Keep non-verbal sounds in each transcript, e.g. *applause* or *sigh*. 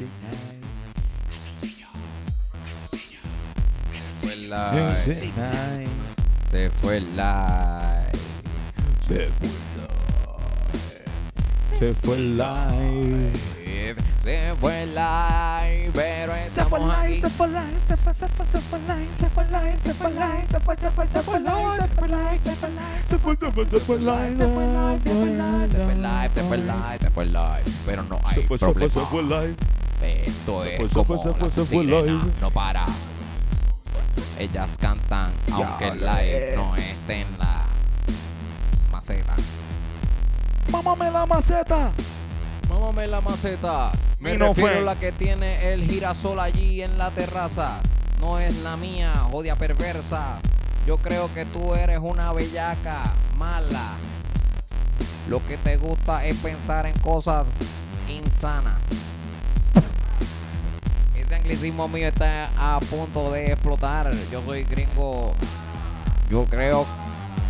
Night. Fue el live. Se fue el live. Se fue Se fue live. Se fue el live, pero Se fue live, se fue live, se fue, se fue, se fue live, se fue live, se fue live, se fue, se fue, se fue live, se fue live, se fue live, se fue, se fue, se fue live, se fue live, se fue live, Se fue live, se fue live, se fue live. Pero no hay Se fue, se fue, problema. se fue live. Esto Se es fue, se como fue, se fue, la se fue sirena, live. no para. Ellas cantan aunque el live no esté en la maceta. Mámame la maceta. Mámame la maceta. Me no refiero fue. a la que tiene el girasol allí en la terraza. No es la mía, jodia perversa. Yo creo que tú eres una bellaca mala. Lo que te gusta es pensar en cosas insanas. Anglicismo mío está a punto de explotar. Yo soy gringo. Yo creo.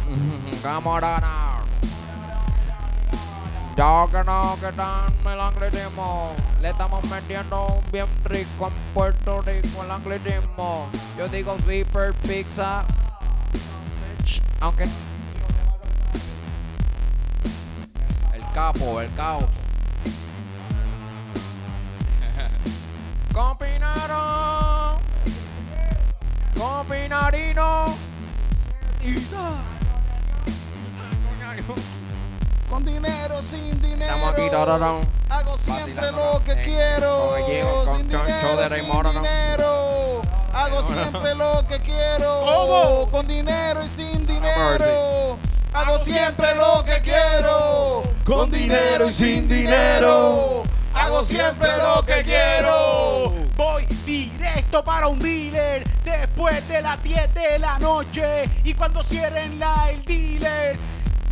*laughs* Camarada. Ya que no, que tan el anglicismo. Le estamos metiendo bien rico en Puerto Rico el anglicismo. Yo digo zipper pizza. Aunque. El capo, el capo. Compinarino. Con dinero, sin dinero. Estamos aquí, tararán. Hago siempre Vacilando, lo que eh, quiero. Sin dinero, sin dinero. Hago siempre lo que quiero. Con dinero y sin dinero. Hago siempre lo que quiero. Con dinero y sin dinero. Hago siempre lo que quiero. Voy directo para un dealer después de las 10 de la noche. Y cuando cierren la el dealer,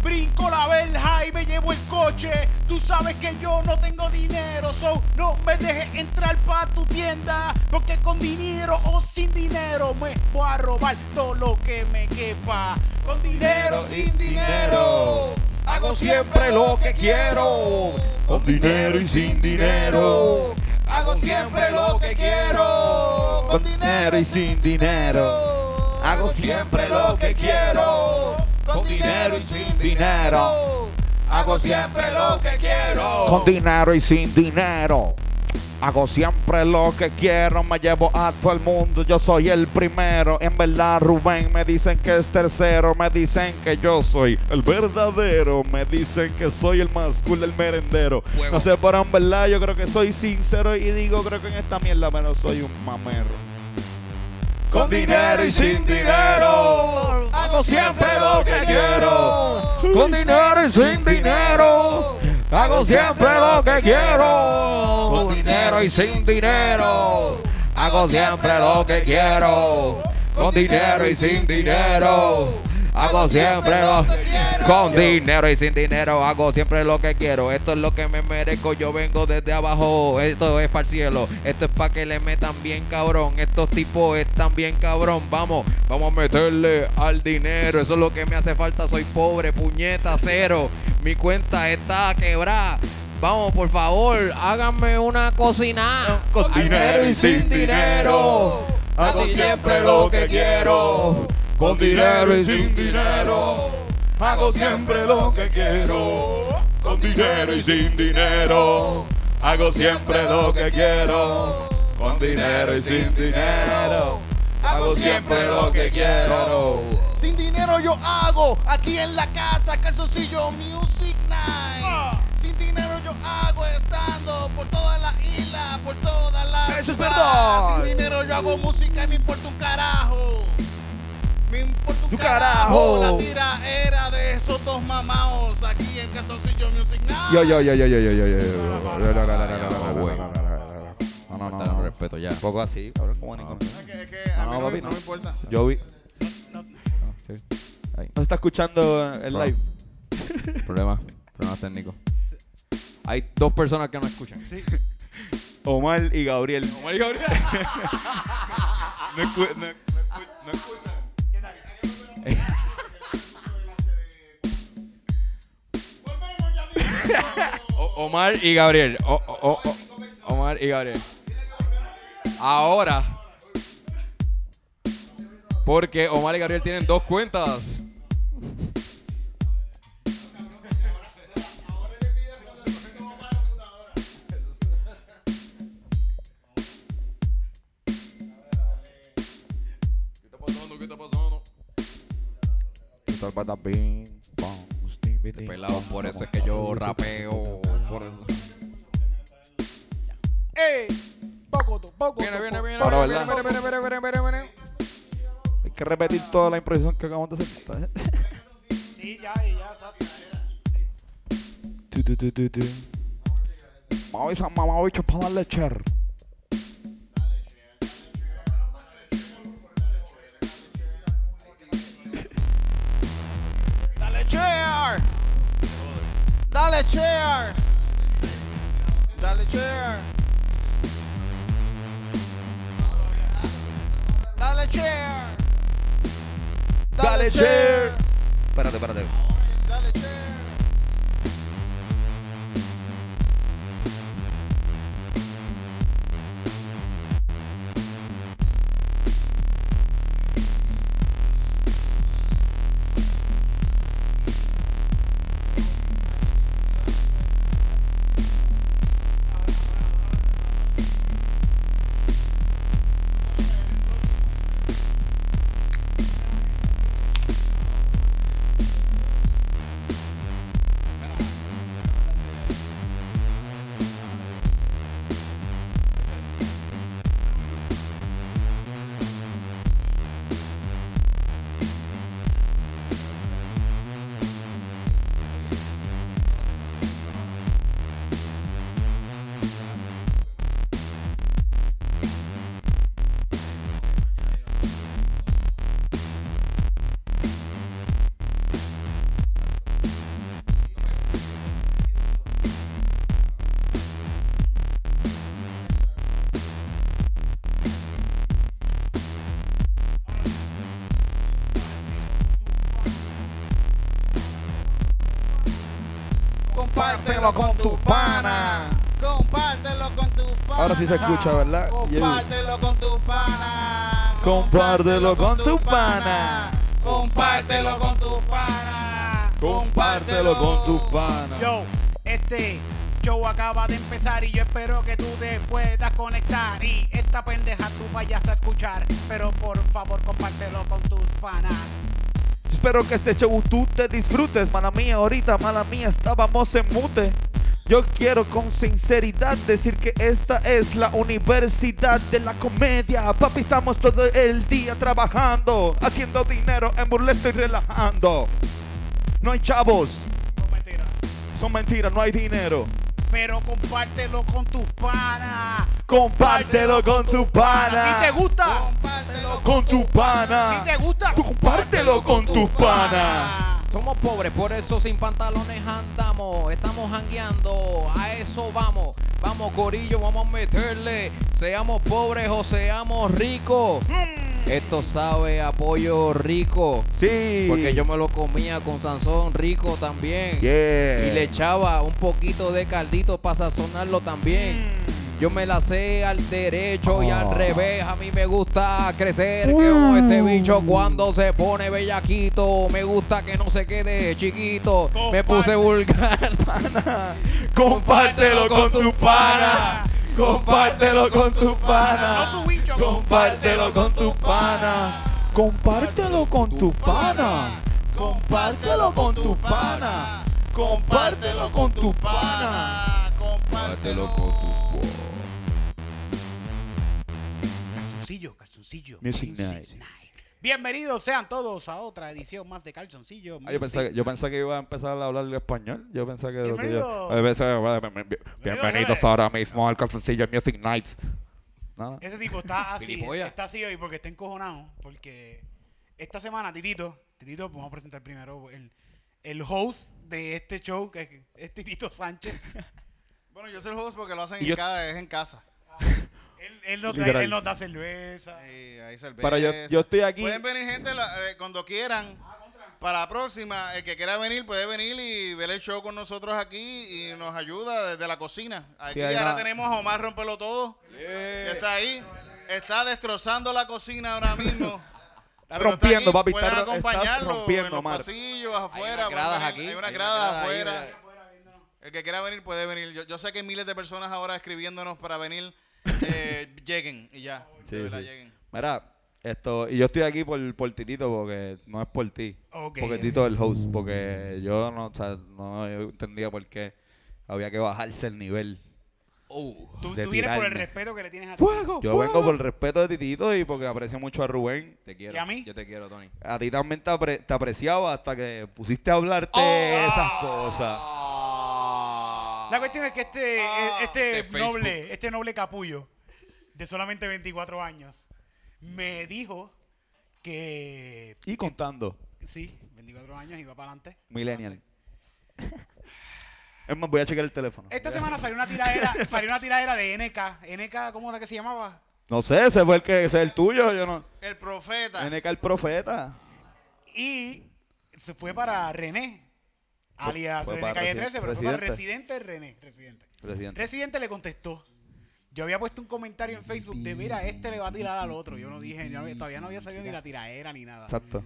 brinco la verja y me llevo el coche. Tú sabes que yo no tengo dinero, so no me dejes entrar pa' tu tienda. Porque con dinero o sin dinero me voy a robar todo lo que me quepa. Con dinero, sin dinero. Hago siempre lo que quiero. Con dinero y sin dinero. Hago siempre lo que quiero. Con dinero y sin dinero. Hago siempre lo que quiero. Con dinero y sin dinero. Hago siempre lo que quiero. Con dinero y sin dinero. Hago siempre lo que quiero, me llevo a todo el mundo, yo soy el primero. En verdad, Rubén, me dicen que es tercero, me dicen que yo soy el verdadero, me dicen que soy el más cool del merendero. Fuego. No sé, pero en verdad yo creo que soy sincero y digo, creo que en esta mierda menos soy un mamero. Con dinero y sin dinero. Hago siempre lo que quiero. Con dinero y sin dinero. Hago siempre lo que quiero. Con dinero y sin dinero. Hago siempre lo que quiero. Con dinero y sin dinero. Hago siempre lo que quiero. Con dinero y sin dinero hago siempre lo que quiero. Esto es lo que me merezco. Yo vengo desde abajo. Esto es para el cielo. Esto es para que le metan bien cabrón. Estos tipos están bien cabrón. Vamos, vamos a meterle al dinero. Eso es lo que me hace falta. Soy pobre, puñeta, cero. Mi cuenta está quebrada. Vamos, por favor, háganme una cocina. Con dinero y sin dinero. Hago siempre lo que quiero. Con dinero y sin dinero. Hago siempre lo que quiero. Con dinero y sin dinero. Hago siempre lo que quiero. Con dinero y sin dinero. Hago siempre lo que quiero. Sin dinero yo hago aquí en la casa calzoncillo Music Night. Sin dinero yo hago estando por toda la isla, por toda la Eso es ciudad. Sin dinero yo hago música y me importa un carajo. Me importa un carajo. La tira era de esos dos mamaos aquí en calzoncillo Music Night. Yo, yo, yo, yo, yo, yo, yo, yo. No, no, no, no, no, no, no, no, no, no, no, no, no, no. respeto ya. No. No se está escuchando el live. *laughs* Problema, problema técnico. Hay dos personas que no escuchan. *laughs* Omar y Gabriel. Omar y Gabriel. *laughs* No escu- no- no escu- no escuchan. O- Omar y Gabriel. O- o- o- o- Omar Omar y Gabriel. Ahora. Porque Omar y Gabriel tienen dos cuentas. Pelado, por eso es que yo rapeo. Por eso. ¡Ey! Poco, poco. Viene, viene, viene, viene, viene, viene, viene, viene, viene, viene. Que repetir toda la impresión que acabamos de hacer. Sí, ya, ya, exacto. Tu, tu, tu, tu, tu. Vamos a esa mamá bicho para darle echar. Dale chair. Dale chair. Dale chair. Dale chair. Dale chair. Espérate, espérate. Compártelo con tu pana. Compártelo con tu pana. Ahora sí se escucha, ¿verdad? Compártelo con tu pana. Compártelo con tu pana. Compártelo con tu pana. Compártelo con tu pana. Yo, este show acaba de empezar y yo espero que tú te puedas conectar. Y esta pendeja tú vayas a escuchar. Pero por favor, compártelo con tus panas. Espero que este show tú te disfrutes, mala mía. Ahorita, mala mía, estábamos en mute. Yo quiero con sinceridad decir que esta es la universidad de la comedia. Papi, estamos todo el día trabajando, haciendo dinero en burlesco y relajando. No hay chavos, No mentiras. son mentiras, no hay dinero. Pero compártelo con tus panas. Compártelo con tu ¿A ti pana. te gusta? Compártelo Con tu pana. ¿A ti te gusta? Tú compártelo con tu pana. Somos pobres, por eso sin pantalones andamos. Estamos jangueando, a eso vamos. Vamos, Corillo, vamos a meterle. Seamos pobres o seamos ricos. Esto sabe a pollo rico. Sí. Porque yo me lo comía con Sansón rico también. Yeah. Y le echaba un poquito de caldito para sazonarlo también. Yo me la sé al derecho y al Ah. revés. A mí me gusta crecer que como este bicho cuando se pone bellaquito. Me gusta que no se quede chiquito. Me puse vulgar. *laughs* Compártelo con tu pana. Compártelo con tu No pana. su bicho. Compártelo con tu pana. Compártelo con tu pana. Compártelo con tu pana. Compártelo con tu pana. Compártelo con tu Calzoncillo, calzoncillo. Music Calzoncillo. Bienvenidos sean todos a otra edición más de Calzoncillo. Ah, yo, pensé, yo pensé que iba a empezar a hablar español. Yo pensé que. Bienvenido. yo- pensé- bienvenidos ahora mismo al calzoncillo Music Nights. Nada. Ese tipo está así, Gilipollas. está así hoy porque está encojonado. Porque esta semana, Titito, Titito, vamos a presentar primero el, el host de este show, que es Titito Sánchez. *laughs* Bueno, yo soy el host porque lo hacen en yo- cada, es en casa. *laughs* Él, él nos da, Literal. él nos da cerveza. Cerveza. Para yo, yo estoy aquí. Pueden venir gente la- eh, cuando quieran. para la próxima, el que quiera venir puede venir y ver el show con nosotros aquí y nos ayuda desde la cocina. Aquí Sí, hay ahora tenemos a Omar Rompelo Todo, está ahí. Está destrozando la cocina ahora mismo. *laughs* Está Pero rompiendo, aquí, papi, pueden está estás acompañarlo rompiendo, en los Omar. pasillos, afuera. unas gradas aquí, Hay unas hay unas gradas afuera. El que quiera venir puede venir. Yo, yo sé que miles de personas ahora escribiéndonos para venir. eh, *laughs* lleguen y ya. Sí, de verdad, sí. lleguen. Mira, esto, y yo estoy aquí por, por Titito porque no es por ti. Ok. Porque Tito es el host. Porque yo no, o sea, no entendía por qué había que bajarse el nivel. Uh, Tú, de tú vienes por el respeto que le tienes a ti. Yo vengo por el respeto de Titito y porque aprecio mucho a Rubén. te quiero. ¿Y a mí? Yo te quiero, Tony. A ti también te, apre- te apreciaba hasta que pusiste a hablarte Oh. esas cosas. La cuestión es que este, Ah, este Facebook. noble, este noble capullo de solamente 24 años me dijo que Y contando. sí, 24 años iba para adelante. Millennial. *laughs* Es más, voy a checar el teléfono. Esta semana salió una tiradera, *laughs* salió una tiradera de NK. NK, ¿cómo era que se llamaba? No sé, ese fue el que ese es el tuyo, yo no. El profeta. NK el profeta. Y se fue para René, alias fue René Calle resi- 13, pero fue para Residente. Residente René, Residente. Residente le contestó. Yo había puesto un comentario en Facebook de, mira, este le va a tirar al otro. Yo no dije, yo no- todavía no había salido ni la tiraera ni nada. Exacto.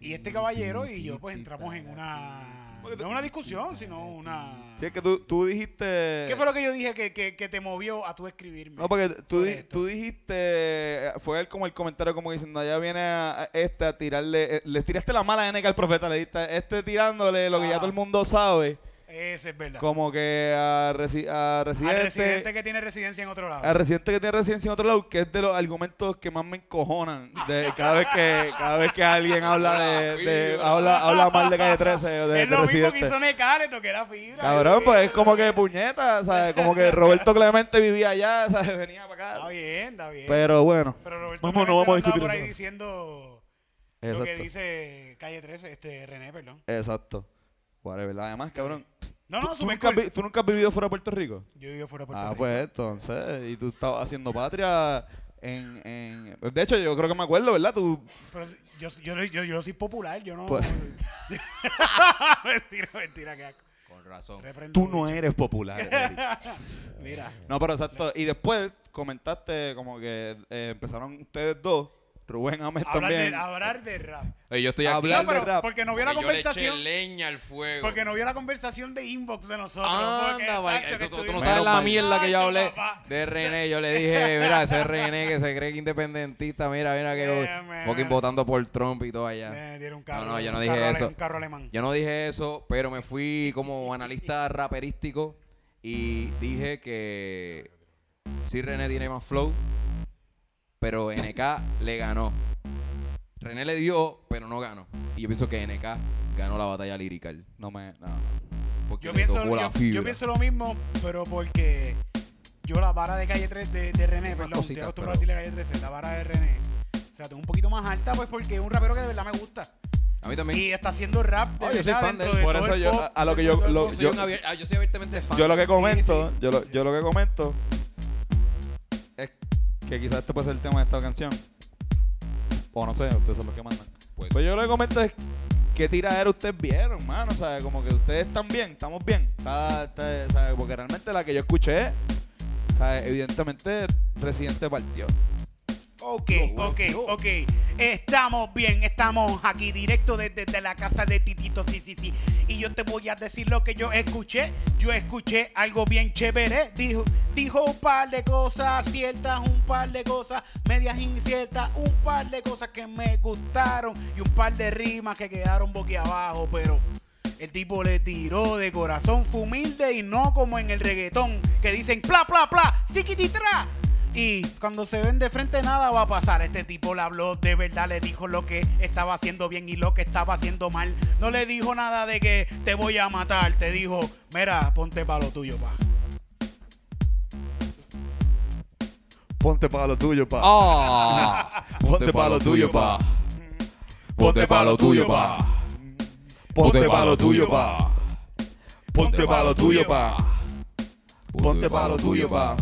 Y este caballero y yo pues entramos en una... No una discusión, sino una... Sí, es que tú, tú dijiste. ¿Qué fue lo que yo dije que, que, que te movió a tú escribirme? No, porque tú, di- esto? tú dijiste, fue él como el comentario como diciendo, allá viene a, a este a tirarle, eh, le tiraste la mala NK al profeta, le diste este tirándole lo que ya Ah. todo el mundo sabe, Ese es verdad. como que a, resi- a Al Residente, residente que tiene residencia en otro lado. a Residente que tiene residencia en otro lado, que es de los argumentos que más me encojonan de cada vez que cada vez que alguien habla de, de- habla, habla mal de Calle 13 o de, *laughs* es de lo mismo que Residente. hizo Neca, le toqué la fibra. Cabrón, pues es como que *laughs* puñeta, ¿sabes? Como que Roberto Clemente vivía allá, ¿sabes? Venía para Está acá. bien, está bien. Pero bueno, Pero Roberto vamos, no vamos a discutir por ahí diciendo lo que Exacto. dice Calle 13, este René, perdón. Exacto. Whatever. Además, cabrón. No, no, ¿tú, nunca, cool. ¿Tú nunca has vivido fuera de Puerto Rico? Yo vivo fuera de Puerto ah, Rico. pues entonces. Y tú estabas haciendo patria en, en. De hecho, yo creo que me acuerdo, ¿verdad? Tú. Pero yo, yo, yo, yo soy popular, yo no... Pues- *laughs* mentira, mentira, que asco. Con razón. Reprendo Tú no mucho. eres popular. *laughs* Mira, no, pero exacto. Y después comentaste como que eh, empezaron ustedes dos, Rubén Ames hablar también. de, hablar de rap. Oye, yo estoy aquí Hablar No, pero de rap. porque no vio la yo le eché conversación... leña al fuego. Porque no vio la conversación de inbox de nosotros. Anda, porque, vaya, tú, tú- no sabes la mierda que yo hablé papá. de René. Yo le dije, mira, ese René que se cree que independentista, mira, mira que fucking votando por Trump y todo allá. No, no, yo no dije eso. Un carro alemán. Yo no dije eso, pero me fui como analista raperístico y dije que sí René tiene más flow, pero NK le ganó. René le dio, pero no ganó. Y yo pienso que NK ganó la batalla lirical. No me. No. Porque Yo le pienso, tocó la yo, fibra. yo pienso lo mismo, pero porque yo la vara de calle 3 de, de René, Unas perdón, estoy cositas, acostumbrado pero- a decirle calle 13, la vara de René. O sea, tengo un poquito más alta, pues porque es un rapero que de verdad me gusta. A mí también. Y está haciendo rap de yo soy fan de él. Por eso yo- pop, a- lo que yo- lo- yo, soy yo- soy abiertamente fan. Yo lo que comento, sí. yo, lo, yo lo que comento es que quizás este puede ser el tema de esta canción. O no sé, ustedes son los que mandan. Pues- Pues yo lo que comento es qué tiradera ustedes vieron, mano. O sea, como que ustedes están bien, estamos bien. Está- está- ¿sabe? Porque realmente la que yo escuché, sea, evidentemente Residente partió. Ok, ok, ok. Estamos bien, estamos aquí directo desde, desde la casa de Titito, sí, sí, sí. Y yo te voy a decir lo que yo escuché. Yo escuché algo bien chévere. Dijo, dijo un par de cosas ciertas, un par de cosas medias inciertas, un par de cosas que me gustaron y un par de rimas que quedaron boquiabajo, pero... El tipo le tiró de corazón, fue humilde y no como en el reggaetón que dicen pla, pla, pla, siquititra. Y cuando se ven de frente nada va a pasar. Este tipo le habló de verdad, le dijo lo que estaba haciendo bien y lo que estaba haciendo mal. No le dijo nada de que te voy a matar. Te dijo, mira, ponte para lo tuyo, pa. Ponte para lo tuyo, pa. Ah, *laughs* Ponte pa' lo tuyo, pa. Ponte pa' lo tuyo, pa. Ponte para lo tuyo, pa. Ponte para lo tuyo, pa. Ponte para lo tuyo, pa.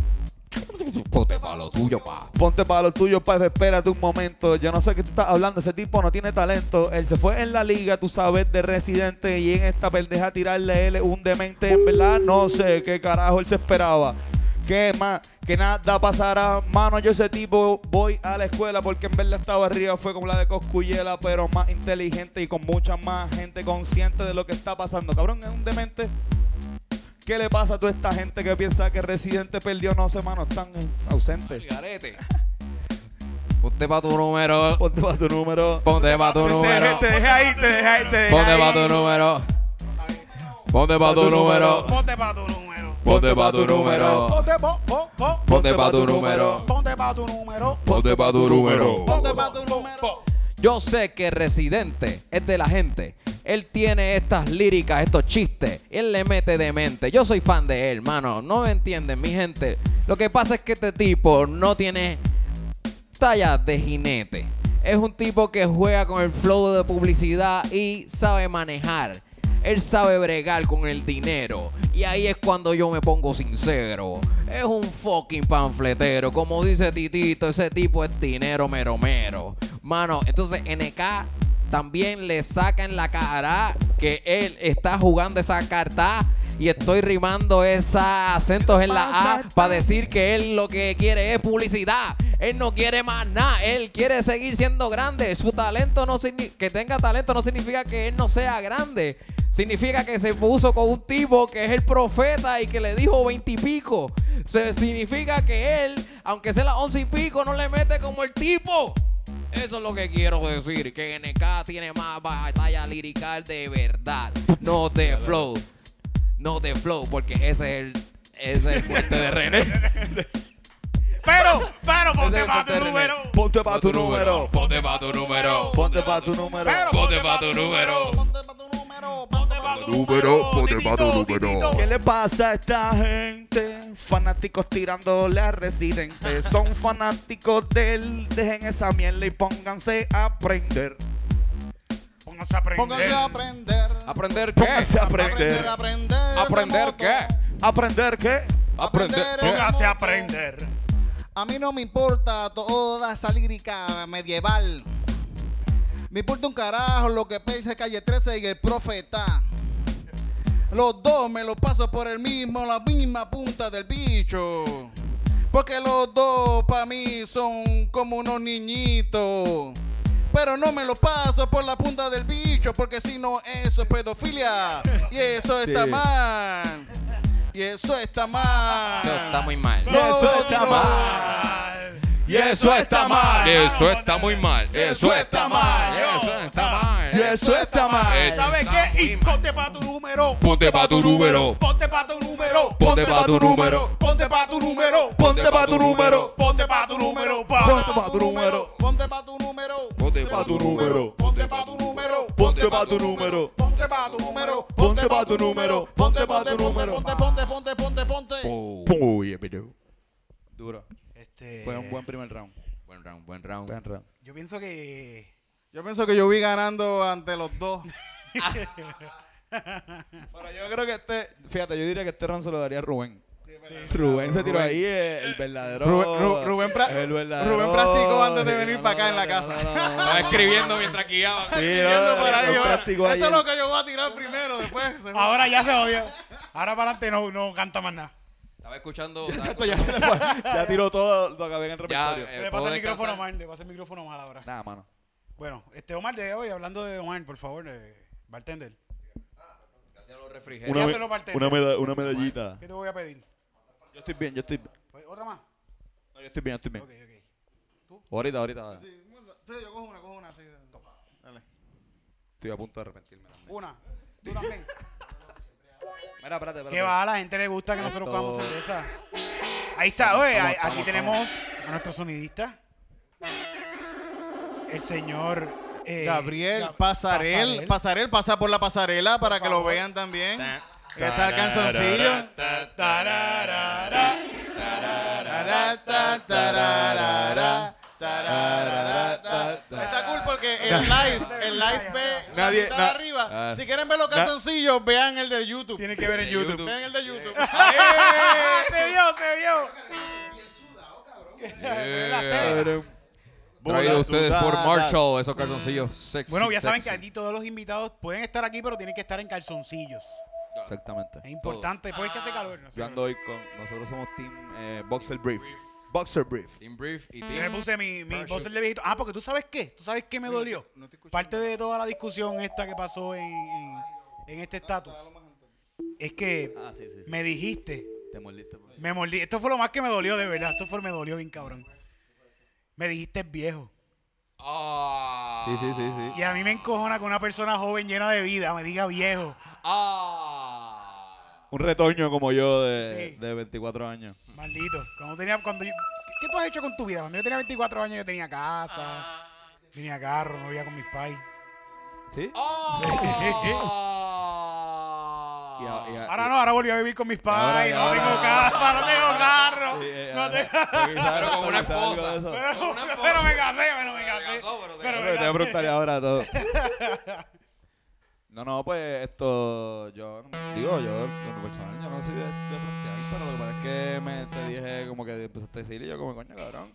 Ponte pa' lo tuyo, pa. Ponte para lo tuyo, pa, espérate un momento. Yo no sé qué tú estás hablando, ese tipo no tiene talento. Él se fue en la liga, tú sabes, de residente y en esta pendeja tirarle él un demente. En verdad, no sé qué carajo él se esperaba. Que más, que nada pasará. Mano, yo ese tipo voy a la escuela porque en verdad estaba arriba, fue como la de Coscuyela, pero más inteligente y con mucha más gente consciente de lo que está pasando. Cabrón, es un demente. ¿Qué le pasa a toda esta gente que piensa que Residente perdió? No sé, mano, están eh, ausentes. Garete. Ponte pa' tu número. Ponte para tu número. Ponte pa' tu número. te dejé ahí, te dejé ahí, te dejé Ponte pa' tu número. Ponte pa' tu número. Ponte pa' tu número. Ponte pa' tu número. Ponte, po, po, po. Ponte pa' tu número. Ponte pa' tu número. Ponte pa' tu número. Ponte pa' tu número. Yo sé que Residente es de la gente. Él tiene estas líricas, estos chistes. Él le mete de mente. Yo soy fan de él, mano. No me entienden, mi gente. Lo que pasa es que este tipo no tiene talla de jinete. Es un tipo que juega con el flow de publicidad y sabe manejar. Él sabe bregar con el dinero. Y ahí es cuando yo me pongo sincero. Es un fucking panfletero. Como dice Titito, ese tipo es dinero mero mero. Mano, entonces NK también le saca en la cara que él está jugando esa carta. Y estoy rimando esos acentos en la A para decir que él lo que quiere es publicidad. Él no quiere más nada. Él quiere seguir siendo grande. Su talento no que tenga talento no significa que él no sea grande. Significa que se puso con un tipo que es el profeta y que le dijo veintipico. Significa que él, aunque sea las once y pico, no le mete como el tipo. Eso es lo que quiero decir, que NK tiene más batalla lirical de verdad, no de flow. No de flow, porque ese es el, ese es el fuerte de René. *laughs* Pero, *laughs* pero, ponte pa' tu número. Ponte para tu número. Ponte pa' tu número. Ponte para tu número. Pero, Ponte pa' tu número. Ponte pa' tu número. Número, Titito, número. ¿Qué le pasa a esta gente? Fanáticos tirándole a residente. Son fanáticos de él. Dejen esa mierda y pónganse a aprender. Pónganse a aprender. Pónganse a aprender. ¿Aprender qué? Pónganse a Aprender, aprender. aprender. ¿Aprender qué? ¿Aprender qué? Aprender. esa Póngase a aprender. A mí no me importa toda esa lírica medieval. Me importa un carajo lo que piensa Calle 13 y el profeta. Los dos me los paso por el mismo, la misma punta del bicho. Porque los dos para mí son como unos niñitos. Pero no me los paso por la punta del bicho, porque si no, eso es pedofilia. Y eso está Sí. mal. Y eso está mal. Eso está muy mal. Y eso está No, mal. Y eso está mal. Eso está muy mal. Eso está mal. Eso está mal. Y eso está mal. ¿Sabes qué? Y ponte pa' tu número. Ponte pa' tu número. Ponte pa' tu número. Ponte pa' tu número. Ponte pa' tu número. Ponte para tu número. Ponte pa' tu número. Ponte pa' tu número. Ponte pa' tu número. Ponte pa' tu número. Ponte pa' tu número. Ponte pa' tu número. Ponte pa' tu número. Ponte pa' tu número. Ponte Ponte pa' tu ponte número. ponte ponte ponte ponte ponte. Uy, video. Duro. Este, Fue un buen primer round. Buen round, buen round. Buen round. Yo pienso que. Yo pienso que yo vi ganando ante los dos. *laughs* Pero yo creo que este, fíjate, yo diría que este round se lo daría a Rubén. Rubén se tiró ahí el verdadero. Rubén, Ru- Rubén, pra- el verdadero- Rubén practicó antes de venir no, para acá no, en la casa. no, no, no, *laughs* no. Estaba escribiendo mientras guiaba. Sí, no, por ahí, Esto es lo que yo voy a tirar primero, después. se. Ahora ya se odió. Ahora para adelante no, no canta más nada. Estaba escuchando. *laughs* Exacto, ya, se le fue. ya tiró todo lo que había en el Ya, repertorio. eh, le pasa el micrófono. Omar. Le pasa el micrófono Omar ahora. Nada, mano. Bueno, este Omar de hoy, hablando de Omar, por favor, eh, bartender. Hacía los refrigerios. Una- bartender. meda- una medallita. ¿Qué te voy a pedir? Yo estoy bien, yo estoy bien. Pues, ¿Otra más? No, yo estoy bien, yo estoy bien. Ok, ok. Ahorita, ahorita. Sí, yo cojo una, cojo una así. Dale. Estoy a punto de arrepentirme. también. Una. Tú también. *laughs* Mira, espérate, espérate. ¿Qué va? A la gente le gusta que nosotros Esto- cogamos cerveza. Ahí está, oye, ahí- aquí tenemos a nuestro sonidista. El señor eh, Gabriel Gab- Pasarel, Pasarel pasa por la pasarela para que lo vean también. Está el canzoncillo. Está cool porque el *laughs* live, el live ve la Nadie- mitad na- de arriba. Ah. Si quieren ver los calzoncillos, vean el de YouTube. Tiene que ver en YouTube. YouTube. Vean el de YouTube. *laughs* *laughs* se vio, se vio. Yeah. Traído ustedes por. Marshall, esos calzoncillos sexy. Bueno, ya saben que aquí todos los invitados pueden estar aquí, pero tienen que estar en calzoncillos. Exactamente. Es importante, porque es que hace calor. no sé. Yo ando hoy con. Nosotros somos Team eh, Boxer Brief. Boxer Brief. Team Brief y Yo me Team. puse mi, mi boxer de viejito. Ah, porque tú sabes qué. ¿Tú sabes qué me dolió? no te escucho. Parte de toda la discusión esta que pasó en, en, en este estatus es que Ah, sí, sí. sí. me dijiste, Te mordiste. por ahí. me mordí. Esto fue lo más que me dolió, de verdad. Esto fue me dolió bien cabrón. Me dijiste viejo. Ah. Sí, sí, sí, sí. Y a mí me encojona que una persona joven llena de vida me diga viejo. Ah. Un retoño como yo de, Sí. de 24 años. Maldito. Cuando tenía, cuando yo- ¿Qué tú has hecho con tu vida? Cuando yo tenía 24 años yo tenía casa, tenía carro, no vivía con mis pais. ¿Sí? Ah. *laughs* Y a- y a- Ahora no, ahora volví a vivir con mis Ahora ya, no ahora- tengo casa, no tengo carro. Sí, eh, no tengo- porque quizás- Pero con una esposa. de eso. Pero, Con una pero me casé, pero me casé. casó, pero te Pero casó. me Te voy a casé. preguntar ahora todo. *laughs* No, no, pues esto, yo digo, yo en lo personal yo no soy de, de frontear, pero lo que pasa es que me te dije como que empezaste a decir y yo como coño cabrón.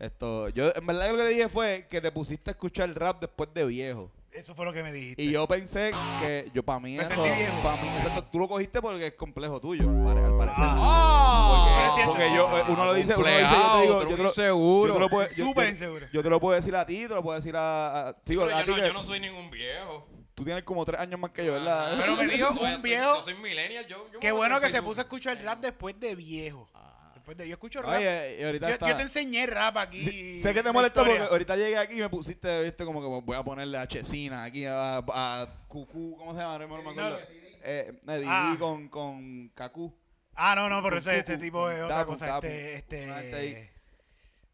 Esto, yo en verdad lo que te dije fue que te pusiste a escuchar rap después de viejo. Eso fue lo que me dijiste. Y yo pensé que yo para mí Me eso, sentí viejo. para mí eso, tú lo cogiste porque es complejo tuyo, al parecer. Ah. Porque yo, eh, uno lo dice, uno lo dice, yo te digo, yo te lo, inseguro. yo te lo puedo, yo- Súper yo- inseguro. Yo te lo puedo decir a ti, te lo puedo decir a, a- Pero a yo, ti no, que yo no soy ningún viejo. tú tienes como tres años más que yo, ¿verdad? Pero me dijo un viejo. Yo soy millennial. Yo, yo Qué bueno que se puso a escuchar rap después de viejo. Después de yo escucho rap. Oye, y ahorita yo, está... yo te enseñé rap aquí. Sí, sé que te molestó historia. porque ahorita llegué aquí y me pusiste, viste, como que voy a ponerle a Chesina aquí a, a Cucú, ¿cómo se llama? No me acuerdo. Eh, Ah. con, con Cacú. Ah, no, no, pero ese este tipo es otra cosa. Este, Una gente ahí. este.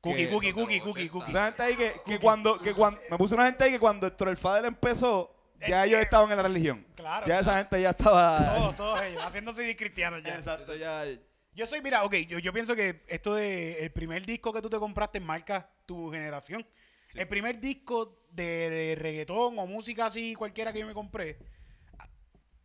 Cookie, cookie, cookie, cookie, 80. cookie. Esa gente ahí que, que cuando, que cuando, me puso una gente ahí que cuando el Fader empezó, ya ellos estaban en la religión. Claro. Ya esa gente ya estaba... Todos, todos ellos, haciéndose cristianos ya. Exacto, ya... Yo soy, mira, ok, yo, yo pienso que esto de el primer disco que tú te compraste marca tu generación. El primer disco de, de reggaetón o música así, cualquiera que yo me compré,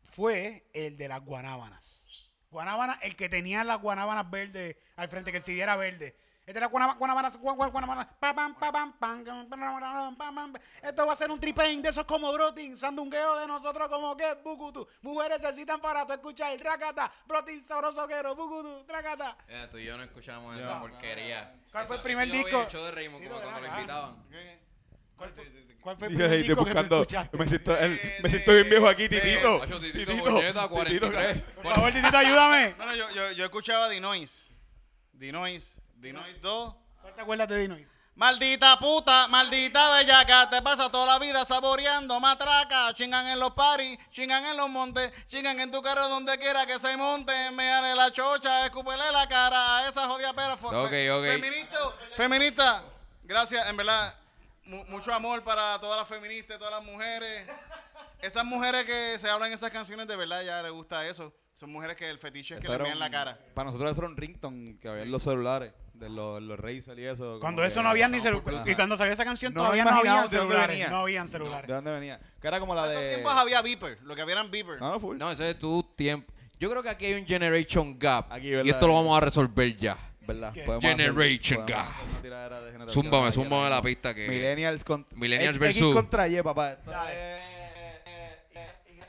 fue el de las guanábanas. Guanábanas, el que tenía las guanábanas verdes al frente, que el CD era verde. Este era guanábanas, guanábanas, guan- guan- guanábanas, pa, pam, pa, pam, pam, pam, pam, pam, pam, pam. Esto va a ser un tripain de esos como brotin, sandungueo de nosotros como que bukutu. Mujeres necesitan para tú escuchar el racata, brotin sabroso quero, bukutu, racata. Eh, tú y yo no escuchamos esa porquería. ¿Cuál fue el primer eso yo lo disco? de Raymond, como Dilo, cuando lo invitaban. ¿Cuál fue, cuál fue el primer disco que tú buscando, escuchaste? me siento, el- me siento bien viejo aquí, Titito. Macho, Titito Bolleta, 43. Por favor, Titito, ayúdame. No, no, yo, yo, yo escuchaba Dinois. Dinois. Dinois 2. ¿Cuál te acuerdas de Dinois? Maldita puta, maldita bellaca, te pasa toda la vida saboreando matraca. Chingan en los paris, chingan en los montes, chingan en tu carro donde quiera que se monte. Meale la chocha, escúpele la cara a esa jodida pera. Ok, ok. Feminista, feminista, gracias, en verdad, mu- mucho amor para todas las feministas, todas las mujeres. Esas mujeres que se hablan en esas canciones, de verdad, ya les gusta eso. Son mujeres que el fetiche es que Eso era vean la un- cara. Para nosotros eso era un ringtone que había en los celulares, de los, los Razer y eso. Cuando eso no había ni celulares. Y cuando salió esa canción No todavía no habían de celulares. venía. No habían celulares. ¿De dónde venía? Que era como la En esos de... tiempos había Beeper, lo que había eran Beeper. No, no, full. No, ese es tu tiempo. Yo creo que aquí hay un generation gap. Aquí, y esto lo vamos a resolver ya. ¿Verdad? Generation gap. hacer de generación Zúmbame, zúmbame la pista que. Millennials, con... Millennials versus- X contra Y, papá. Esto Dale. es- Y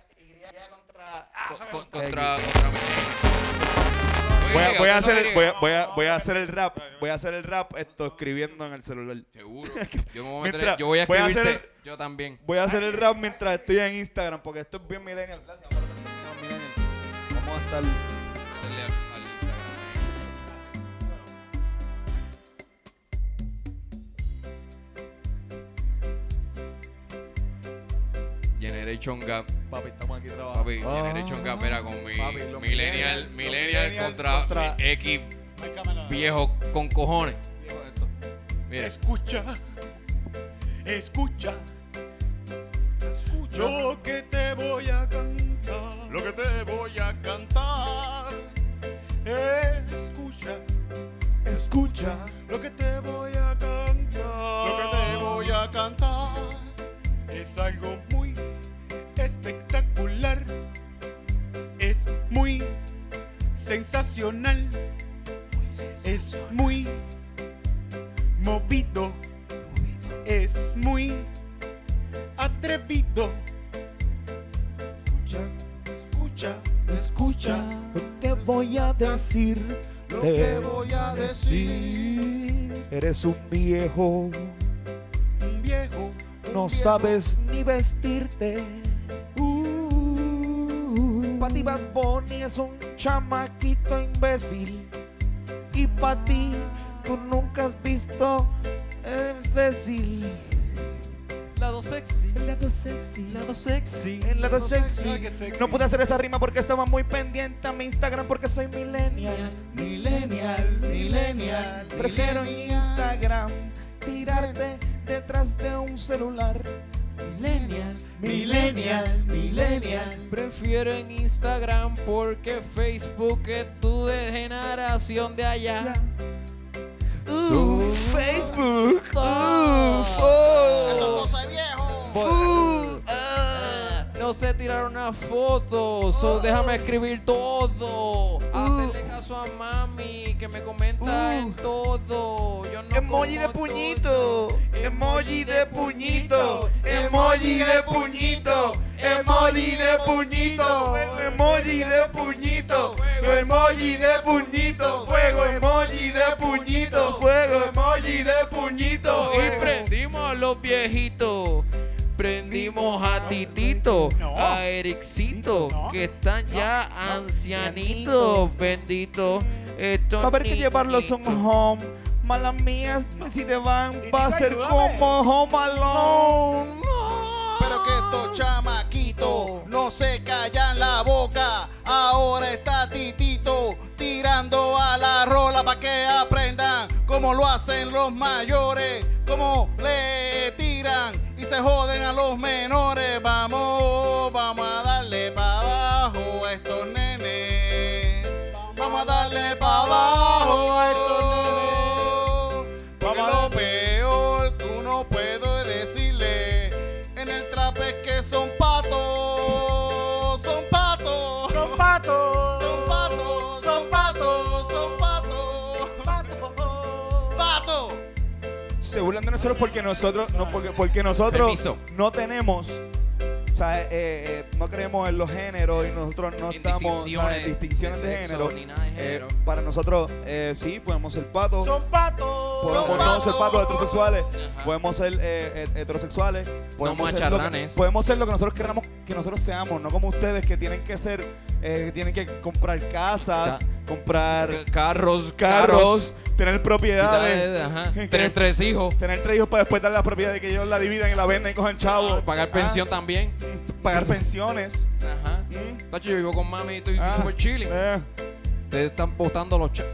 contra... co- contra. contra Voy a, voy, a hacer, diga. voy, a, voy, a, voy a hacer el rap. Voy a hacer el rap esto escribiendo en el celular. Seguro. *laughs* Yo, me voy a meter- Mientras- yo voy a voy a escribirte. Yo también. Voy a hacer el rap mientras estoy en Instagram porque esto es bien millennial. Gracias. Vamos a estar... Generation Gap, Papi, estamos aquí trabajando. papi, Generation Gap era con mi Papi, los Millennial, Millennial contra, contra- X viejo con cojones. Viejo, esto. Mira, Escucha, escucha, lo que te voy a cantar. Lo que te voy a cantar. Escucha, escucha, lo que te sensacional. Es muy movido, es muy atrevido. Escucha, escucha, escucha. Te voy a decir Lo que voy a decir. Eres un viejo, Un viejo, no sabes ni vestirte. Bad Bunny es un chamaquito imbécil. Y para ti tú nunca has visto el imbécil. Lado sexy. Lado sexy. Lado sexy. El lado sexy. Ay, qué sexy. No pude hacer esa rima porque estaba muy pendiente a mi Instagram porque soy millennial. Millennial, millennial. Prefiero en millennial. Instagram tirarte detrás de un celular. Millennial, millennial, millennial. Prefiero en Instagram porque Facebook es tu de generación de allá. Uh, Facebook. Oh. Eso es cosa de viejo. Ah, no sé tirar una foto, so déjame escribir todo. Hacerle a mami que me comenta en todo. Yo no Emoji de puñito, emoji de puñito, emoji de puñito, emoji de puñito, emoji de puñito, emoji de puñito, fuego, emoji de puñito, fuego, emoji de puñito. Y prendimos a los viejitos. Prendimos a Titito, a Ericito, que están ya ancianitos, bendito. Estos Va a haber que llevarlos a un home. Malas mías, si te van, va a ser como Home Alone. Pero que estos chamaquitos no se callan la boca. Ahora está Titito tirando a la rola para que aprendan cómo lo hacen los mayores, cómo le se joden a los menores. Vamos, vamos burlan de nosotros porque nosotros, no, porque, porque nosotros Permiso. no tenemos. O sea, eh, eh, no creemos en los géneros y nosotros no En estamos distinciones en distinciones de de, sexo género. ni nada de Eh, género. para nosotros, eh, sí, podemos ser patos. Son patos. Podemos Son no ser patos. heterosexuales, Ajá. podemos ser eh, eh, heterosexuales, podemos ser, lo que, macharranes. podemos ser lo que nosotros queramos que nosotros seamos, no como ustedes que tienen que ser, eh, que tienen que comprar casas, Ca- comprar C- Carros, carros, tener propiedades, ajá, *laughs* tener tres hijos, tener tres hijos para después dar la propiedad y que ellos la dividan y la vendan y cojan chavos, pagar Ah, pensión también. pagar pensiones. Ajá. Mm. Tacho, yo vivo con mami y estoy Ah, super chilling. eh. Ustedes están botando los chavos.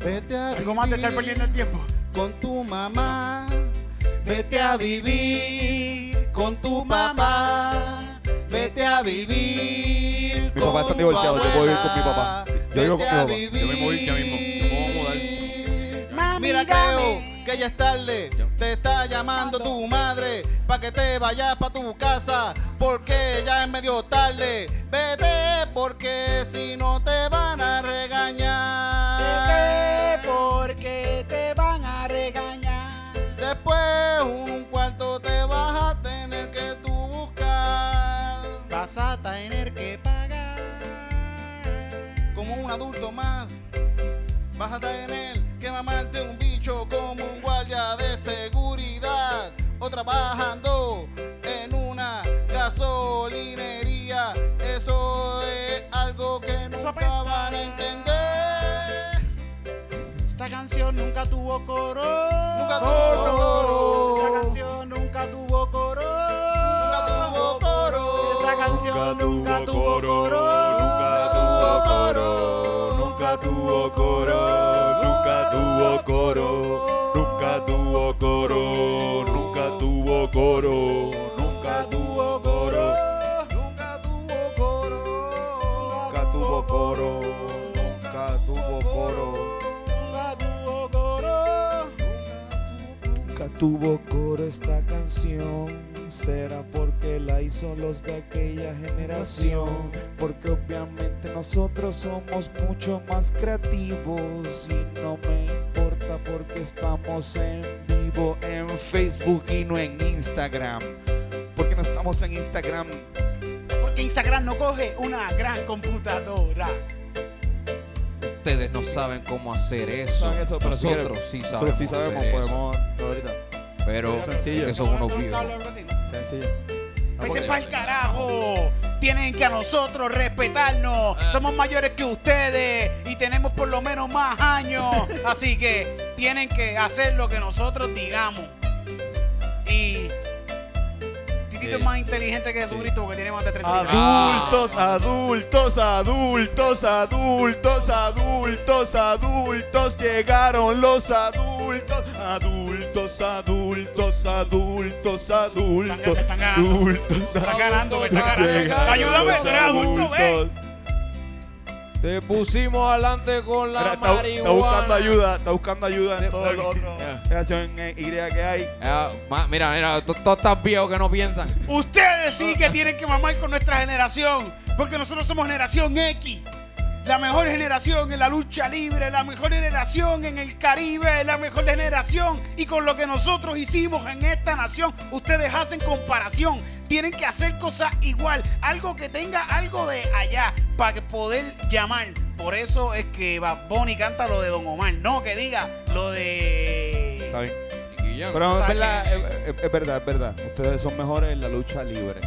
Vete a Algo más de estar vivir perdiendo el tiempo. con tu mamá. Vete a vivir con tu papá. Vete a vivir Mi con papá está tu divorciado, yo puedo vivir con mi papá. Yo vivo con mi papá. Yo me voy ya mismo, me voy a mudar. Mami, Mira, creo que ya es tarde. Te está llamando tu madre para que te vayas para tu casa. Porque ya es medio tarde. Vete porque si no te Vas a tener que mamarte un bicho como un guardia de seguridad. O trabajando en una gasolinería. Eso es algo que nunca van a entender. Esta canción nunca tuvo coro. Nunca tuvo coro. Esta canción nunca tuvo coro. Nunca tuvo coro. Esta canción nunca tuvo coro. Nunca tuvo coro, nunca tuvo coro, nunca tuvo coro, nunca tuvo coro, nunca tuvo coro, nunca tuvo coro, Nunca tuvo coro. Nunca tuvo coro, nunca tuvo coro, Nunca tuvo coro. esta canción. Será porque la hizo los de aquella generación. Porque obviamente nosotros somos mucho más creativos y no me importa porque estamos en vivo en Facebook y no en Instagram. Porque no estamos en Instagram. Porque Instagram no coge una gran computadora. Ustedes no saben cómo hacer eso. Saben eso, pero Nosotros sí sabemos. sí sabemos, hacer eso. podemos ahorita. Pero Sencillo. que son unos Un viejos. cable o algo así, ¿no? Sencillo. Pues para el carajo. Tienen que a nosotros respetarnos. Somos mayores que ustedes y tenemos por lo menos más años. *laughs* Así que tienen que hacer lo que nosotros digamos. Y Titito es más inteligente que Jesucristo porque tiene más de 33 Adultos, adultos, adultos, adultos, adultos, adultos, llegaron los adultos, adultos, adultos, adultos, adultos, Están ganando. adultos, Están ganando, me están ganando. llegaron Ayúdame, los tú eres adulto, ve. adultos. Te pusimos adelante con la Está, marihuana. está buscando ayuda, está buscando ayuda en todo el Ya. otro generación Y que hay. Mira, mira, tú tú estás viejo que no piensan. Ustedes sí que tienen que mamar con nuestra generación, porque nosotros somos generación X. La mejor generación en la lucha libre, la mejor generación en el Caribe, la mejor generación. Y con lo que nosotros hicimos en esta nación, ustedes hacen comparación. Tienen que hacer cosas igual, algo que tenga algo de allá para poder llamar. Por eso es que Bad Bunny canta lo de Don Omar, no que diga lo de. Está bien. Pero es verdad, que- es, es- verdad, es verdad. Ustedes son mejores en la lucha libre.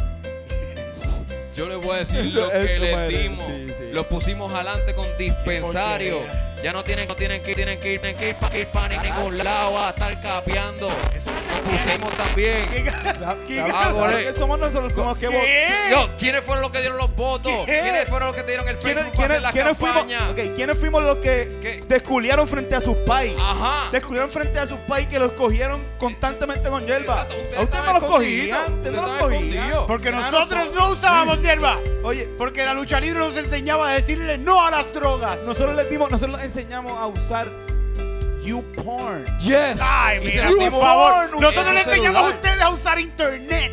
Yo les voy a decir lo *laughs* que les dimos. sí. Los pusimos adelante con dispensario. Ya no tienen, no tienen que, tienen que ir, tienen que ir para ningún lado a estar capeando. Nos pusimos también. ¿Quiénes fueron los que dieron los votos? ¿Qué? ¿Quiénes fueron los que te dieron el ¿Quiénes, Facebook para hacer quiénes- la quiénes fuimos, campaña? ok, ¿quiénes fuimos los que ¿Qué? desculiaron frente a sus pais? Ajá. Descubrieron frente a sus pais que los cogieron constantemente con hierba. Exacto, A ustedes no los cogían. Ustedes no los cogían. Porque nosotros nosotros- no usábamos hierba. Oye, Porque la lucha libre nos enseñaba a decirle no a las drogas. nosotros les dimos, nosotros les enseñamos a usar YouPorn. Yes. Ay, mira, por favor. Nosotros le enseñamos a ustedes a usar internet.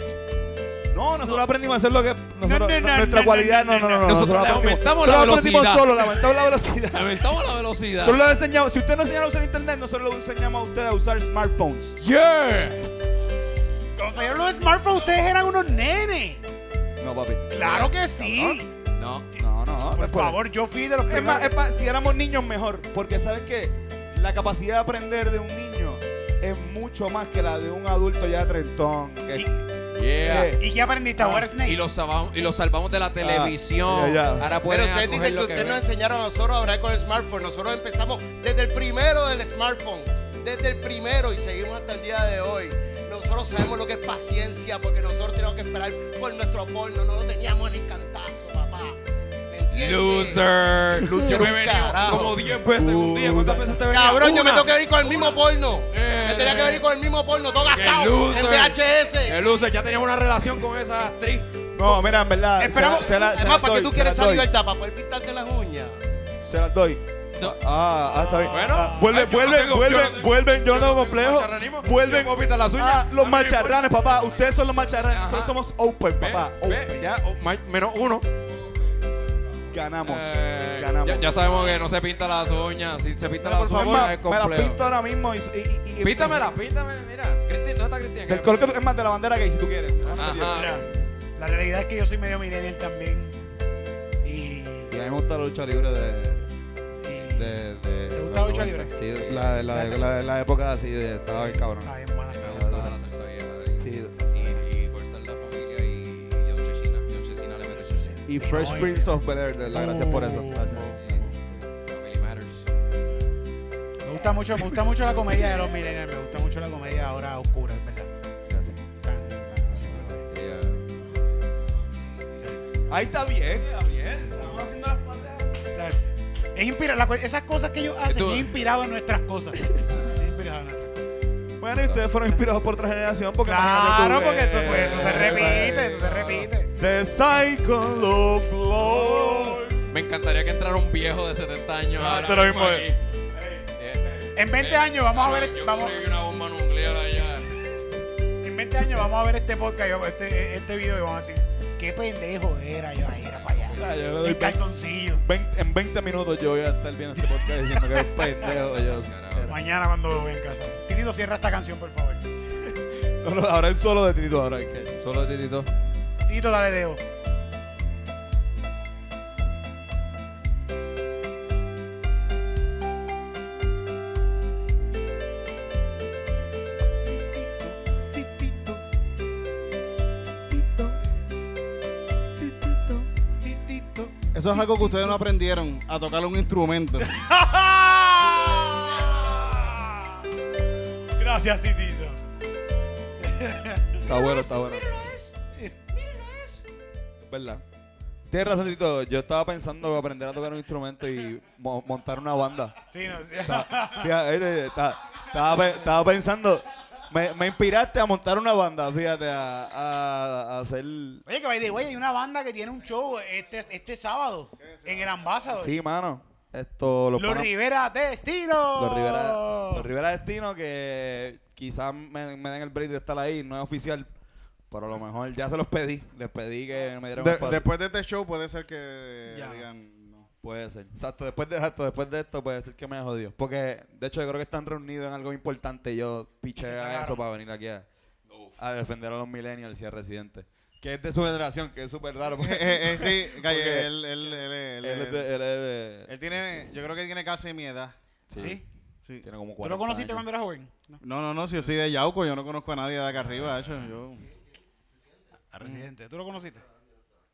No, nosotros aprendimos a hacer lo que nosotros, no, no, nuestra no, cualidad. no, No, no, no, no. Nosotros le aprendimos- aumentamos la nosotros aprendimos velocidad. solo, le aumentamos la velocidad. Aumentamos la velocidad. Nosotros les enseñamos, si usted no enseña a usar internet, nosotros le enseñamos a ustedes a usar smartphones. Yeah. Cuando salieron los smartphones, ustedes eran unos nenes. No, papi. Claro que sí. No. No, no. Por favor, yo fui de los Es más, primeros. es más, si éramos niños mejor, porque sabes que la capacidad de aprender de un niño es mucho más que la de un adulto ya trentón. que- ¿Y, Yeah. que- ¿Y qué aprendiste a jugar Snake? Y lo salvamos, y lo salvamos de la televisión. ya, ya. Ahora Pero ustedes dicen que ustedes nos enseñaron a nosotros a hablar con el smartphone. Nosotros empezamos desde el primero del smartphone. Desde el primero y seguimos hasta el día de hoy. Nosotros sabemos lo que es paciencia porque nosotros tenemos que esperar por nuestro porno. No lo teníamos ni cantazo, papá. ¿Me entiendes? Loser. Loser Yo me he venido como 10 veces un día. ¿Cuántas veces te venía? Cabrón, yo me tengo que venir con el mismo porno. Eh, me tenía que venir con el mismo porno, todo gastado. En VHS. El loser ya tenía una relación con esa actriz. No, mira, en verdad. Esperamos- se, la- Además, ¿para qué tú quieres esa libertad? ¿Para poder pintarte las uñas? Se las doy. No. Ah, ah, está bien. Bueno, Ah, vuelven, vuelven, tengo- vuelven, yo no tengo- vuelven. Yo no complejo. Vuelven. Yo puedo pintar las uñas. Ah, los macharranes, papá. Ustedes son los macharranes. Nosotros somos open, papá. ve, Open. ya, oh, menos uno. Ganamos. Eh, Ganamos. ya, ya sabemos que no se pinta las uñas. Si se pinta las por favor, uñas me, es me las pinto ahora mismo y, y, y- y- Píntamela, píntamela. Mira, Cristian, ¿dónde está Cristian? El color que tú- es más de la bandera que hay, si tú quieres. Ajá. Mira, la realidad es que yo soy medio millennial también. Y. Y a mí me gusta la lucha libre de. de, de ¿Te gusta la lucha libre? Sí, la, de- la, la, la época así de. Estaba bien cabrón. Está bien buena. Me gusta la salsa vieja. Sí. Y Fresh. Prince of Bel Air, gracias por eso. Gracias. Me gusta mucho, me gusta mucho la comedia de los millennials. Me gusta mucho la comedia ahora oscura, es verdad. Ahí está bien, está bien. Estamos haciendo las cosas. Gracias. Es inspira- la cu- esas cosas que ellos hacen es inspirado en nuestras cosas. Es inspirado en nuestras cosas. Bueno, y ustedes fueron inspirados por otra generación porque Claro, porque eso, pues, eso se repite, eso se repite. The Cycle of Life. Me encantaría que entrara un viejo de 70 años. Ah, ahora te lo mismo mismo, aquí. Eh, En 20 eh, años vamos a ver, Yo vamos, una bomba nuclear allá. en 20 años vamos a ver este podcast, este, este video y vamos a decir, qué pendejo era yo, ahí era para allá. Ah, yo le doy En calzoncillo. 20 en 20 minutos yo voy a estar viendo este podcast diciendo que es *laughs* pendejo. Yo. Mañana cuando lo vea en casa. Titito, cierra esta canción, por favor. *laughs* no, no, ahora es solo de Tito ahora. que- Solo de Titito. Tito, dale dedo. Eso es algo que ustedes no aprendieron, a tocar un instrumento. *laughs* Gracias, Titito. Está bueno, está bueno. Verdad. Tienes razón, Tito. Yo estaba pensando aprender a tocar un instrumento y mo- montar una banda. Sí, no, sí. Fíjate, estaba, estaba pe- estaba pensando. Me, me inspiraste a montar una banda, fíjate, a, a- a hacer. Oye, que by the way, hay una banda que tiene un show este, este sábado en el Ambassador. Sí, mano. Esto, los, Los Rivera Destino. los Rivera, los Rivera Destino que quizás me, me den el break de estar ahí, no es oficial, pero a lo mejor ya se los pedí. Les pedí que me dieran De- un par- después de este show puede ser que Ya. digan... no. Puede ser. Exacto, después de, exacto, después de esto puede ser que me jodió. Porque, de hecho, yo creo que están reunidos en algo importante y yo piché a eso para venir aquí a, a defender a los millennials y a residentes. Que es de su generación, que es súper raro. Porque Eh, eh, eh, sí, *laughs* calle, Porque él, él, él, él, tiene, yo creo que tiene casi mi edad. ¿Sí? Sí. Tiene como ¿Tú 40 lo conociste años. cuando eras joven? No. No, no, no, si yo soy de Yauco, yo no conozco a nadie de acá arriba, de hecho, yo... A Residente. ¿Tú lo conociste?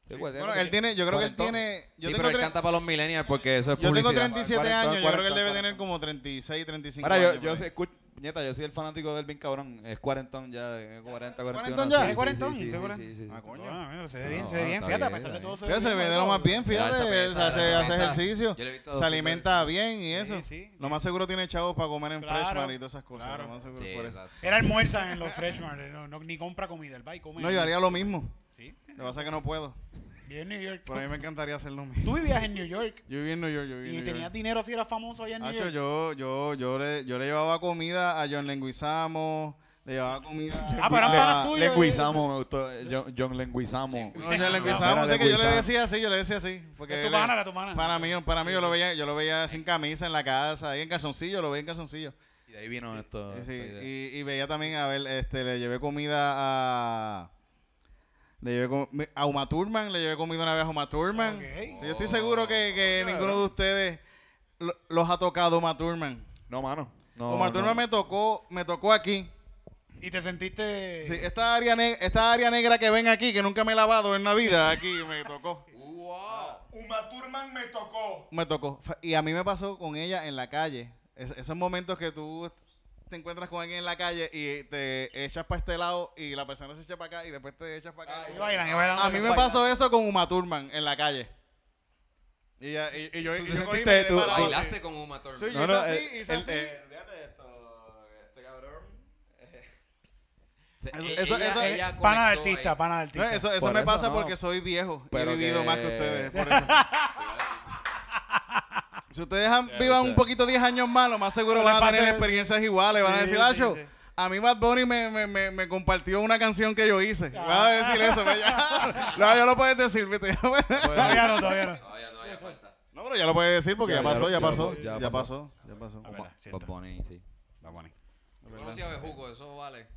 Sí, Bueno, él tiene, yo creo que él tiene... Yo sí, tengo pero él canta para los millennials porque eso es Yo tengo publicidad. 37 Cuarentón, años, yo creo que él debe tener como 36, 35 Mira, años. yo, yo ahí. Nieta, yo soy el fanático del bien cabrón. Es cuarentón ya, de 40, 41. ¿Cuarentón ya? Sí, ¿Es cuarentón? sí, sí, ¿Usted sí, cuarentón? sí, sí, sí. Ah, coño. Ah, mira, se ve bien, se ve bien. está Fíjate, a pesar de todo, se ve se ve de lo más bien, fíjate, él pesa, hace, hace pesa. ejercicio, Yo le he visto se alimenta bien y eso. sí. Lo más seguro tiene chavos para comer en Claro, Freshman y todas esas cosas. claro. Lo más seguro Sí, por eso. exacto. Él almuerza en los freshman, no, no- ni compra comida, el va y come. No, yo haría lo mismo. Sí. Lo que pasa es que no puedo. Viví en New York. Pero a mí me encantaría hacer lo mismo. Tú vivías en New York Yo viví en New York, yo viví en y New tenías York. dinero así, eras famoso allá en New Hacho, York. yo, yo, yo, le, yo le llevaba comida a John Lenguizamo, le llevaba comida Ah, pero eran a- panas tuyos. Lenguizamo, me gustó. eh, John, John Lenguizamo. No, John Lenguizamo, sé que yo le decía así, yo le decía así. Porque ¿Es tu él pana, tu pana? Para mí, para mí yo lo veía, yo lo veía sin camisa en la casa, ahí en calzoncillo, lo veía en calzoncillo. Y de ahí vino esto. Sí, y, y veía también, a ver, este, le llevé comida a... Le llevé com- a Uma Thurman, le llevé comida una vez a Uma Thurman. Sí, yo estoy seguro que, que ninguno de ustedes lo- los ha tocado Uma Thurman. No, mano. No, Uma no. Thurman me tocó, me tocó aquí. Y te sentiste. Sí, esta área, ne- esta área negra que ven aquí, que nunca me he lavado en la vida, *laughs* aquí me tocó. Uma Thurman me tocó. Me tocó. Y a mí me pasó con ella en la calle. Es- esos momentos que tú te encuentras con alguien en la calle y te echas para este lado y la persona se echa para acá y después te echas para acá. Y bailan, y bailan. A mí me pasó eso con Uma Thurman en la calle. Y, ya- y- y yo, y yo cogí me tú- parado así. Bailaste con Uma Thurman. Sí, yo No, hice no, así, el- hice el- así. eh, fíjate esto, este cabrón. Se- Eso- e- eso- ella- eso- ella Pana de conectó artista, pana de No, artista. eso eso Por me eso pasa no. porque soy viejo y he vivido que- más que ustedes. Por *laughs* eso. *laughs* si ustedes han- vivan un poquito 10 años más, lo más seguro No van a tener experiencias iguales. Van a decir, sí, Acho, sí. a mí Bad Bunny me, me, me, me compartió una canción que yo hice. Van a decir eso. ya. *laughs* No, ya lo puedes decir, viste. *laughs* Todavía no, todavía no. Todavía, todavía falta. No, pero ya lo puedes decir porque ya, pasó, ya, pasó, ya ya, pasó. ya pasó. Bad. Bunny, sí. Va, Bonnie. Yo conocí a Bejuco, eso vale.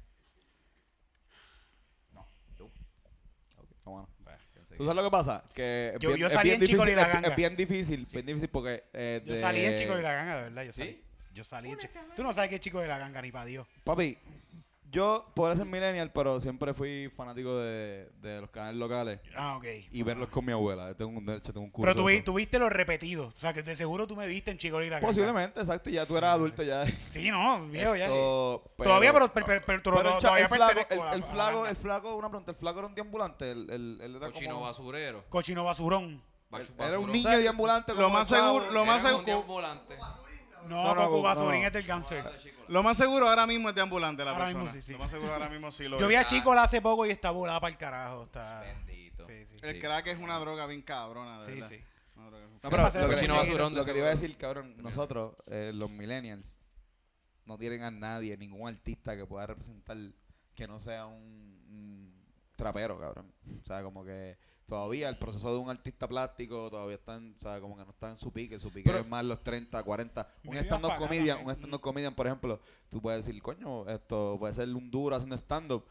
Ah, bueno. ¿Tú sabes lo que pasa? Que Yo- bien- yo salí en Chico y la Ganga. Es bien difícil, bien difícil porque... eh, Yo salí en Chico de la Ganga, de verdad. Yo salí. ¿Sí? Yo salí en Chico. Tú no sabes qué es Chico de la Ganga, ni para Dios. Papi, yo puedo ser millennial, pero siempre fui fanático de, de los canales locales Ah, ok. y verlos con mi abuela. Tengo un, de hecho, tengo un curso. Pero tú, vi- tú viste los repetidos. O sea, que de seguro tú me viste en Chico y la. Posiblemente, exacto. Ya tú eras adulto ya. Sí, no, viejo, ya. Esto, Todavía, pero, pero, pero, pero pero el, cha- todavía el flaco, el, el flaco, el una pregunta, el flaco era un deambulante, el, el, él era Cochino como, basurero. Cochino basurón. Basu- era un niño deambulante. lo más el seguro- lo más seguro-. No, No, no. Basurín es del cáncer. Lo más seguro ahora mismo es de ambulante la Ahora persona. mismo sí, sí. Lo más seguro ahora mismo sí lo Yo es. vi a Chico hace poco y está volada para el carajo. Está... Bendito. Sí, sí. El crack es una droga bien cabrona, de Sí, verdad. sí. Una droga- No, pero lo que, cochino lo- basurón de lo que te iba a decir, cabrón, nosotros, eh, los millennials, no tienen a nadie, ningún artista que pueda representar que no sea un, un, trapero, cabrón. O sea, como que todavía el proceso de un artista plástico todavía está en, o sea, como que no está en su pique. Su pique Pero- es más los 30, 40. Un stand-up comedian, un stand-up comedian, por ejemplo, tú puedes decir, coño, esto puede ser un duro haciendo stand-up.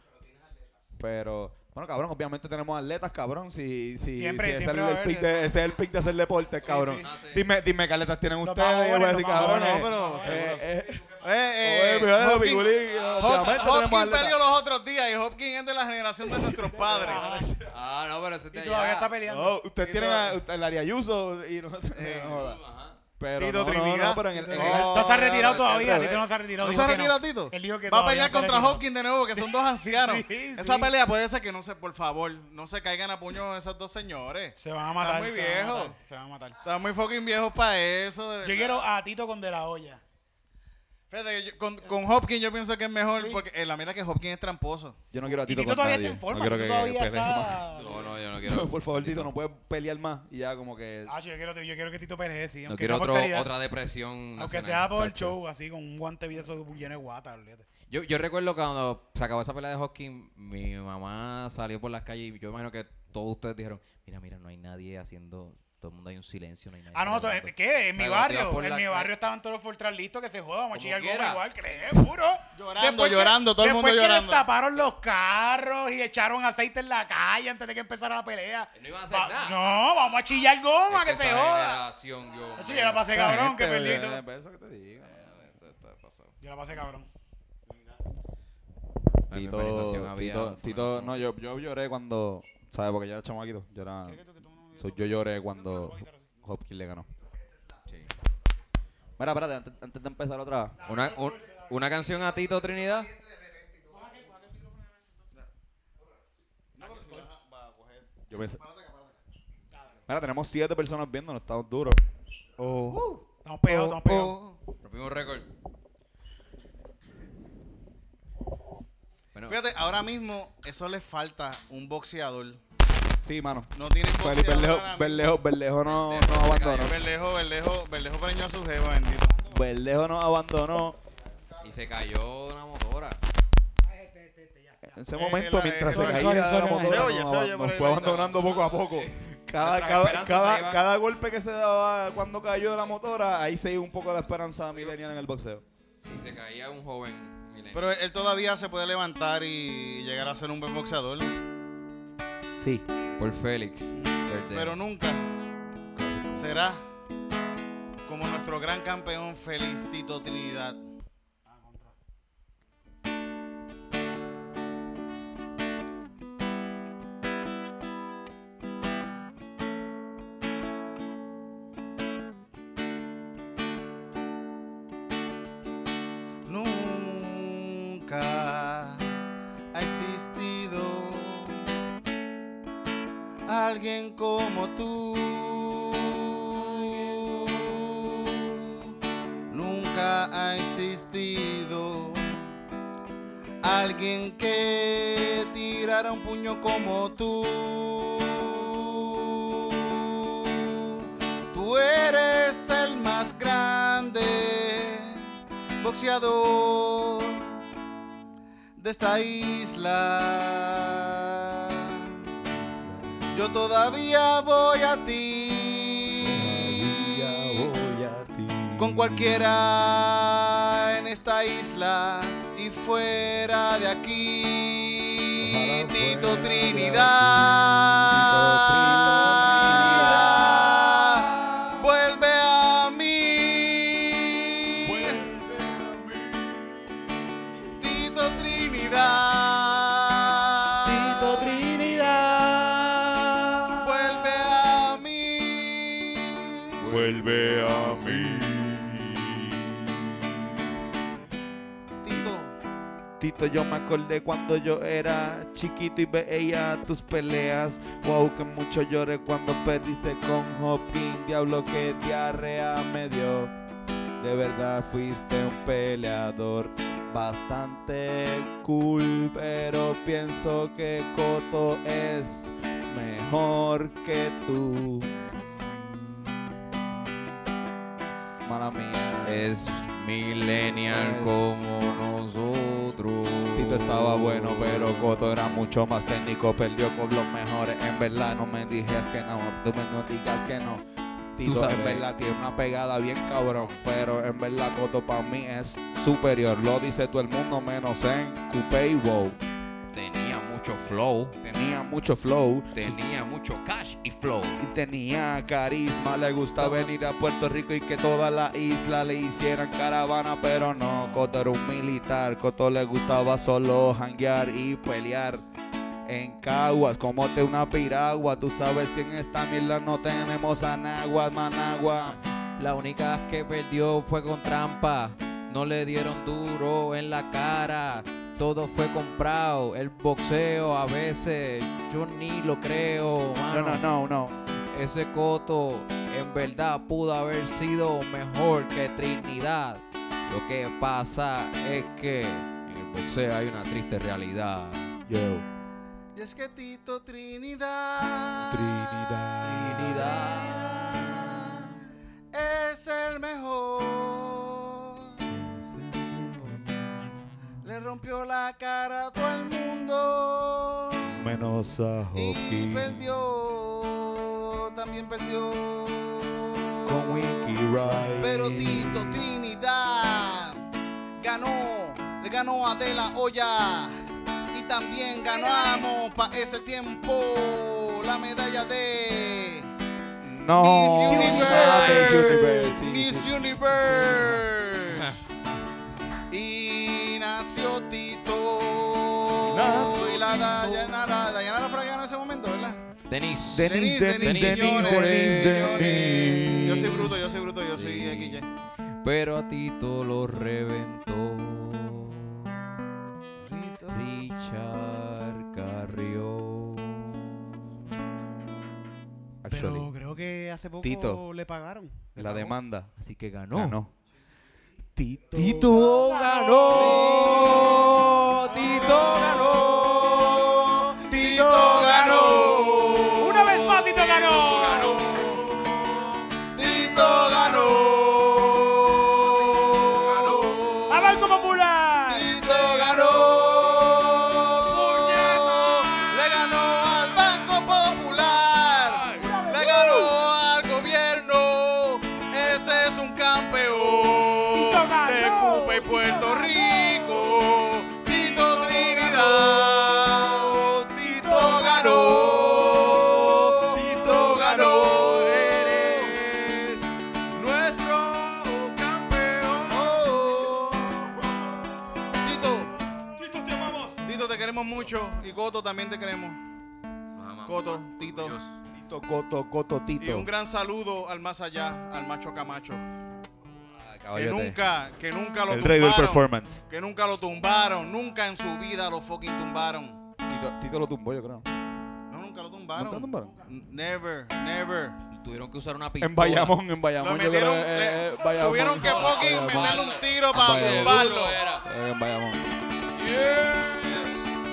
Pero, bueno, cabrón, obviamente tenemos atletas, cabrón. Si, si, Siempre- si ese, siempre es el pick de, ese es el pick de hacer deporte, cabrón. sí. No sé. Dime, dime qué atletas tienen Los ustedes. Yo voy a decir, cabrones. no, pero eh, seguro. eh, Eh, eh, Oye, mira, Hopkins- Piculín, Hop- obviamente tenemos Hopkins atletas. perdió los otros días y Hopkins es de la generación de nuestros *laughs* padres. Ah, no, pero ese Y todavía está peleando. No, usted Y tiene todo- a usted, el Ari Ayuso y no, no joda. Ajá. Pero Tito no, Trinidad. no, pero en el, en el- No, No se ha retirado no, todavía. al Tito no se ha retirado. ¿No dijo se que retira Tito? Él dijo que Va a todavía pelear no se contra retiró. Hopkins de nuevo, que son *laughs* dos ancianos. Sí, Esa pelea puede ser que no se, por favor, no se caigan a puño esos dos señores. Se van a matar. muy se van a viejos. matar, Se van a matar. Están muy fucking viejos para eso. de Yo verdad. quiero a Tito con De La Hoya. Fíjate, yo- con, con Hopkins yo pienso que es mejor porque eh, la mira que Hopkins es tramposo. yo no quiero a Y Tito Tito con todavía nadie. está en forma. No quiero Tito que todavía pelee más. está... *laughs* No, no, yo no quiero. *laughs* Por favor, Tito, no puede pelear más y ya como que Ah, yo quiero, yo quiero que Tito pelee, sí. No aunque quiero sea por otro, calidad. otra depresión. Aunque nacional. sea por el Chacho. show, así, con un guante viejo lleno de guata, olvídate. Yo, yo recuerdo cuando se acabó esa pelea de Hopkins, mi mamá salió por las calles y yo imagino que todos ustedes dijeron, mira, mira, no hay nadie haciendo, todo el mundo hay un silencio, no hay nadie. Ah, no, to- celebrando". ¿qué? En mi barrio. En mi barrio estaban todos los Fortran listos que se jodan, vamos a Como chillar quiera. goma igual, ¿crees? Juro. Llorando, llorando, todo el mundo después que llorando. destaparon los carros y echaron aceite en la calle antes de que empezara la pelea. No iban a hacer Va- nada. No, vamos a chillar goma, Es que esa se joda. yo. La pasé cabrón, que perdí. eh, todo. Eso que te digo. Eso está pasado. Yo la pasé cabrón. Tito, Tito, Tito, no, yo, yo lloré cuando, ¿sabes? Porque yo era chamaquito. Yo era, so, yo lloré cuando Hopkins le ganó. Sí. Mira, espérate, antes, antes de empezar otra vez. Una, un- una canción a Tito Trinidad. Yo pensé. Mira, tenemos siete personas viendo, estamos duros. Estamos pegados, estamos pegados. Rompimos récord. Bueno, Fíjate, ahora mismo eso le falta un boxeador. Sí, mano. No tienen Felipe. Berlejo. Berlejo, Berlejo no, Berlejo no abandonó. Berlejo, Berlejo, Berlejo preñó a su jefa, bendito. Berlejo no abandonó. y se cayó una motora. En ese Eh, momento, la- mientras eh, se caía la sorry, motora, se oye, nos se oye nos fue la- abandonando poco a poco. Cada, cada, cada, cada golpe que se daba cuando cayó de la motora, ahí se iba un poco la esperanza milenial en el boxeo. Si se caía un joven. milenio. Pero él todavía se puede levantar y llegar a ser un buen boxeador. Sí. Por Félix. Pero nunca será como nuestro gran campeón Félix Tito Trinidad. De esta isla. Yo todavía voy a ti. Con cualquiera en esta isla y fuera de aquí. Ojalá Tito fuera de Trinidad. Yo me acordé cuando yo era chiquito y veía tus peleas. Wow, que mucho lloré cuando perdiste con Hopkins. Diablo, que diarrea me dio. De verdad fuiste un peleador bastante cool, pero pienso que Coto es mejor que tú. Mala mía. Es millennial Es- como nosotros. Tito estaba bueno, pero Coto era mucho más técnico. Perdió con los mejores. En verdad, no me digas que no. Tú me no digas que no. Tito, sabes. en verdad, tiene una pegada bien cabrón. Pero en verdad, Coto para mí es superior. Lo dice todo el mundo, menos en Coupé y Wow. Tenía mucho flow, Tenía mucho flow. tenía mucho cash y flow. Y tenía carisma, le gusta venir a Puerto Rico y que toda la isla le hicieran caravana, pero no, Coto era un militar, Coto le gustaba solo janguear y pelear. En Caguas, como te una piragua, tú sabes que en esta mierda no tenemos anaguas, managua. La única que perdió fue con trampa. No le dieron duro en la cara. Todo fue comprado. El boxeo a veces yo ni lo creo. No, mano. no, no, no. Ese coto en verdad pudo haber sido mejor que Trinidad. Lo que pasa es que en el boxeo hay una triste realidad. Yo, Y es que Tito Trinidad. Es el mejor. Le rompió la cara a todo el mundo. Menos a Y Hockey. perdió. También perdió. Con Winky Ride. Pero Tito Trinidad ganó, le ganó a De La Hoya y también ganamos para ese tiempo la medalla de No. Miss Ah, Universe. Universe, sí, Miss. Universe. Tito. Dayanara, Dayanara Fraga en ese momento, ¿verdad? Denis. Denis, Denis, Denis, Quiñones, Denis, Quiñones. Denis. Yo soy bruto, yo soy bruto, yo soy Sí. XY. Pero a Tito lo reventó. Richard Carrió. Pero creo que hace poco Tito. le pagaron. Le la pagó. demanda Así que ganó. ganó. Tito. Tito ganó. Tito ganó. También te queremos. Coto, Tito. Tito, Coto, Coto, Y Tito. un gran saludo al más allá, al macho Camacho. Que nunca, que nunca lo El rey del tumbaron. performance. Que nunca lo tumbaron. Nunca en su vida lo fucking tumbaron. Tito, Tito lo tumbó, yo creo. No, nunca lo tumbaron. ¿Nunca lo tumbaron? Never, never. Tuvieron que usar una pistola. En Bayamón, en Bayamón. yo creo, eh, eh, Bayamón. tuvieron que fucking meterle un tiro para tumbarlo. En Bayamón.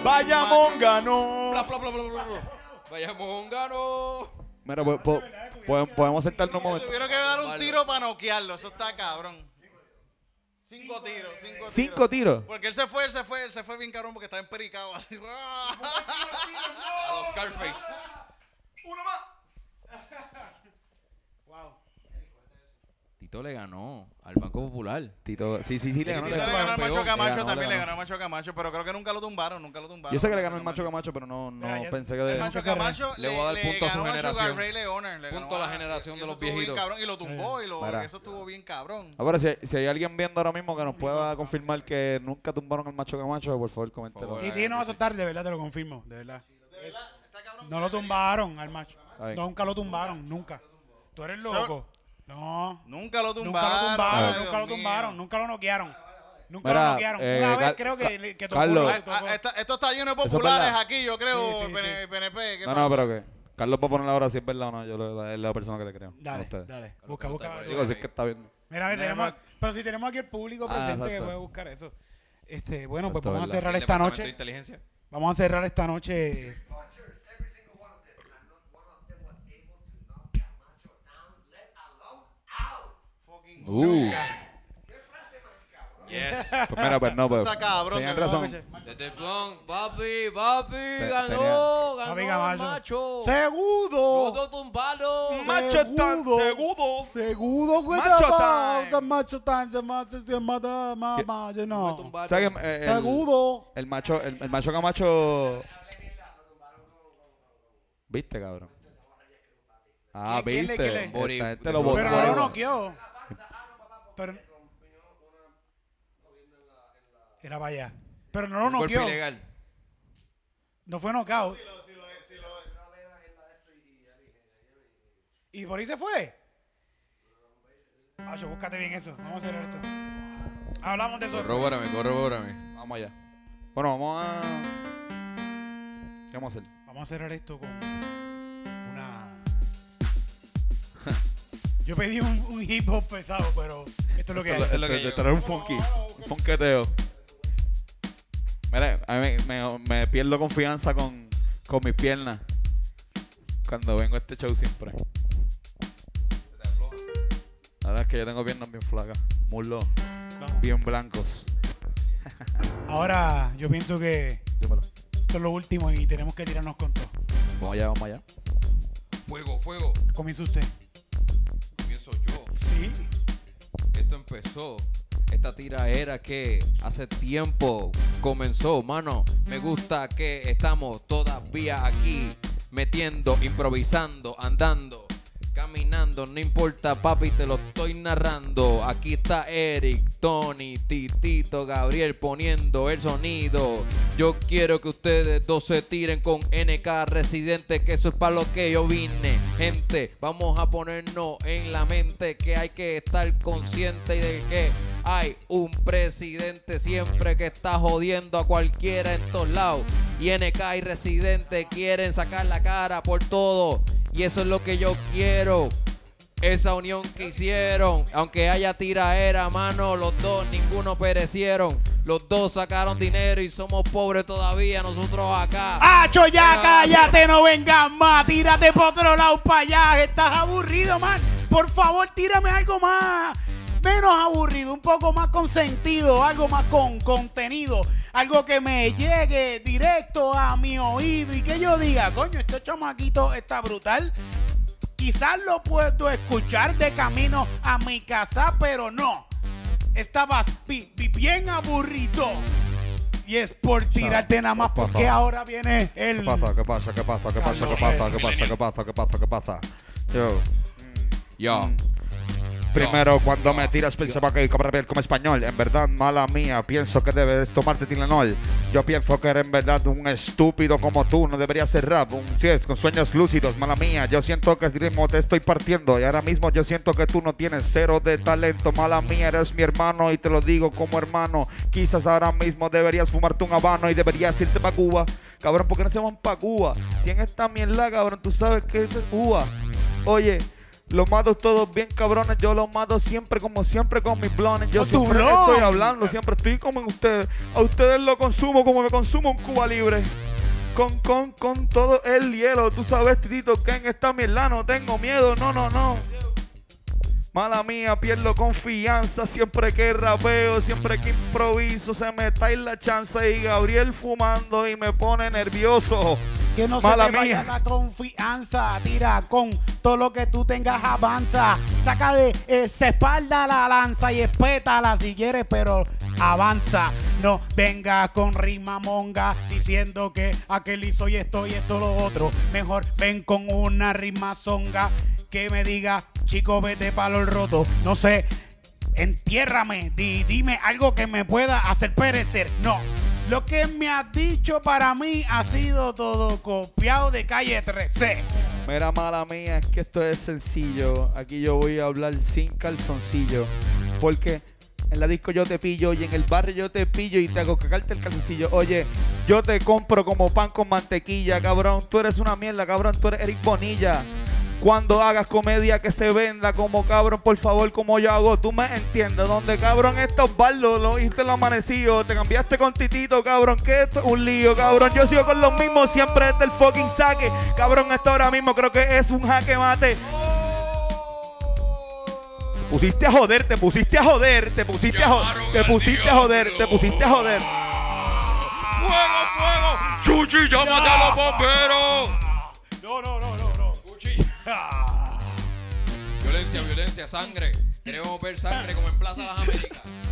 Bayamón ganó. Bla, bla, bla, bla, bla. Bayamón ganó. Mira, po- po- podemos- podemos sentarnos un momento. Tuvieron que dar un tiro para noquearlo. Eso está cabrón. Cinco tiros, cinco tiros. Cinco tiros. Porque él se fue, él se fue, él se fue bien cabrón porque estaba empericado. así. *laughs* A los Carface. Uno más. Tito le ganó al Banco Popular. Tito, sí, sí, sí, le ganó. Tito le le ganó. al macho Camacho, Le ganó, también le le ganó. al macho Camacho, pero creo que nunca lo tumbaron, nunca lo tumbaron. Yo sé que le ganó el macho Camacho, pero no, no Mira, pensé que El de... macho Camacho Le voy a dar le punto a su ganó generación. Sugar Ray Leonard, le Punto ganó a la generación de y eso los bien viejitos. cabrón, y lo tumbó, y lo, Mira. eso estuvo bien cabrón. Ahora, si, si hay alguien viendo ahora mismo que nos pueda confirmar que nunca tumbaron al macho Camacho, por favor, coméntelo. Sí, sí, no, eso es tarde, de verdad, te lo confirmo, de verdad. No lo tumbaron al macho. Nunca lo tumbaron, nunca. Tú eres loco. No. Nunca lo Nunca tumbaron. lo tumbaron, ay, nunca lo tumbaron, nunca lo noquearon. Nunca Mira, lo noquearon. eh, Una vez Car- creo que, que tocó Carlos. lo- Ah, tocó. ah, esta- esto está lleno de Eso es populares verdad. aquí, yo creo, Sí, sí, PN- sí. PNP. ¿qué No, pasa? no, pero que Carlos va a poner ahora si es verdad o no. Yo le- es la persona que le creo. no Dale, ustedes. dale. Busca, busca. Digo, si es que está bien. Mira, a ver, tenemos, pero si tenemos aquí el público Ah, presente que exacto. puede buscar eso. Este, bueno, pues Exacto, vamos a verdad. cerrar esta Departamento de noche. Inteligencia. Vamos a cerrar esta noche. Uh. ¿Qué frase más cabrón? Pues mira, pues no, pues. Está cabrón, Tenían razón. Desde el Bronx, papi, papi, ganó, ganó Papi el Camacho. macho. Segudo. Todo tumbado. Macho tan Segudo. segudo. Segudo, güey. Macho time. Macho time. Se macho, se mata, ma- ma- Fue no. tumbado. ¿Sabes que, eh, el- Segudo. El macho, el, el macho Camacho. ¿Viste, cabrón? Ah, ¿Quién- quién le- viste. quién le- Esta Bori- gente lo Pero no lo noqueó. Pero. Era para allá. Pero no lo noqueó. ilegal. No fue knockout. ¿Y por ahí se fue? Acho, búscate bien eso. Vamos a hacer esto. Hablamos de eso. Corrobórame, corrobórame. Vamos allá. Bueno, vamos a. ¿Qué vamos a hacer? Vamos a cerrar esto con Yo pedí un, un hip hop pesado, pero esto es lo que hay. Es lo que llegó. traer un funky. Un funketeo. Mira, a mí me, me- me pierdo confianza con, con mis piernas. Cuando vengo a este show siempre. La verdad es que yo tengo piernas bien flacas. Muslos Vamos. bien blancos. Ahora yo pienso que Dímelo. esto es lo último y tenemos que tirarnos con todo. Vamos allá, vamos allá. Fuego, fuego. Comienza usted. Sí. Esto empezó. Esta tiraera que hace tiempo comenzó, mano. Me gusta que estamos todavía aquí, metiendo, improvisando, andando, caminando. No importa, papi, te lo estoy narrando. Aquí está Eric, Tony, Titito, Gabriel poniendo el sonido. Yo quiero que ustedes dos se tiren con NK Residente, que eso es para lo que yo vine. Gente, vamos a ponernos en la mente que hay que estar consciente de que hay un presidente siempre que está jodiendo a cualquiera en todos lados. Y NK y Residente quieren sacar la cara por todo. Y eso es lo que yo quiero. Esa unión que hicieron, aunque haya tiraera, mano, los dos, ninguno perecieron. Los dos sacaron dinero y somos pobres todavía, nosotros acá. ¡Acho, ya Ah. cállate! No vengas más. Tírate por otro lado para allá. Estás aburrido, man. Por favor, tírame algo más. Menos aburrido, un poco más con sentido, algo más con contenido, algo que me llegue directo a mi oído y que yo diga, coño, este chamaquito está brutal. Quizás lo puedo escuchar de camino a mi casa, pero no. Bi- bien aburrido. Y es por tirarte nada más porque ahora viene el... ¿Qué pasa? ¿Qué pasa? ¿Qué pasa? ¿Qué pasa? ¿Qué pasa? ¿Qué pasa? ¿Qué pasa? ¿Qué pasa? ¿Qué pasa? Yo. Yo. Primero, cuando me tiras pensaba que iba a ver como español. En verdad, mala mía. Pienso que debes tomarte Tilenol. Yo pienso que eres en verdad un estúpido como tú. No deberías ser rap. Un sí, con sueños lúcidos. Mala mía. Yo siento que el ritmo te estoy partiendo. Y ahora mismo yo siento que tú no tienes cero de talento. Mala mía, eres mi hermano. Y te lo digo como hermano. Quizás ahora mismo deberías fumarte un habano. Y deberías irte para Cuba. Cabrón, ¿por qué no se van para Cuba? Si en esta mierda, cabrón, tú sabes que es Cuba. Oye, los mato todos bien cabrones, yo los mato siempre como siempre con mis blones. Yo siempre estoy hablando, siempre estoy como en ustedes. A ustedes lo consumo como me consumo un Cuba libre. Con, con, con todo el hielo. Tú sabes, Tito, que en esta mierda no tengo miedo. No, no, no. Mala mía, pierdo confianza siempre que rapeo, siempre que improviso, se me está en la chanza y Gabriel fumando y me pone nervioso. Que no Mala se te vaya mía. la confianza. Tira con todo lo que tú tengas avanza. Saca de esa espalda la lanza y espétala si quieres, pero avanza. No venga con rima monga diciendo que aquel hizo y esto y esto lo otro. Mejor ven con una rima zonga que me diga, chico, vete palo roto. No sé, entiérrame, di- dime algo que me pueda hacer perecer. No, lo que me has dicho para mí ha sido todo copiado de calle 13. Mira, mala mía, es que esto es sencillo. Aquí yo voy a hablar sin calzoncillo. Porque en la disco yo te pillo y en el barrio yo te pillo y te hago cagarte el calzoncillo. Oye, yo te compro como pan con mantequilla, cabrón. Tú eres una mierda, cabrón. Tú eres Eric Bonilla. Cuando hagas comedia que se venda como cabrón, por favor, como yo hago, tú me entiendes. Donde cabrón estos bardos lo hice lo amanecido. Te cambiaste con Titito, cabrón. Que esto es un lío, cabrón. Yo sigo con los mismos siempre desde el fucking saque. Cabrón, esto ahora mismo creo que es un jaque mate. Pusiste a joder, te pusiste a joder, te pusiste a joder, te pusiste a joder, te pusiste a joder. ¡Fuego, fuego! ¡Chuchi, llámate a los bomberos! No, no, no, no. *laughs* Violencia, violencia, sangre. Queremos ver sangre como en Plaza Las Américas.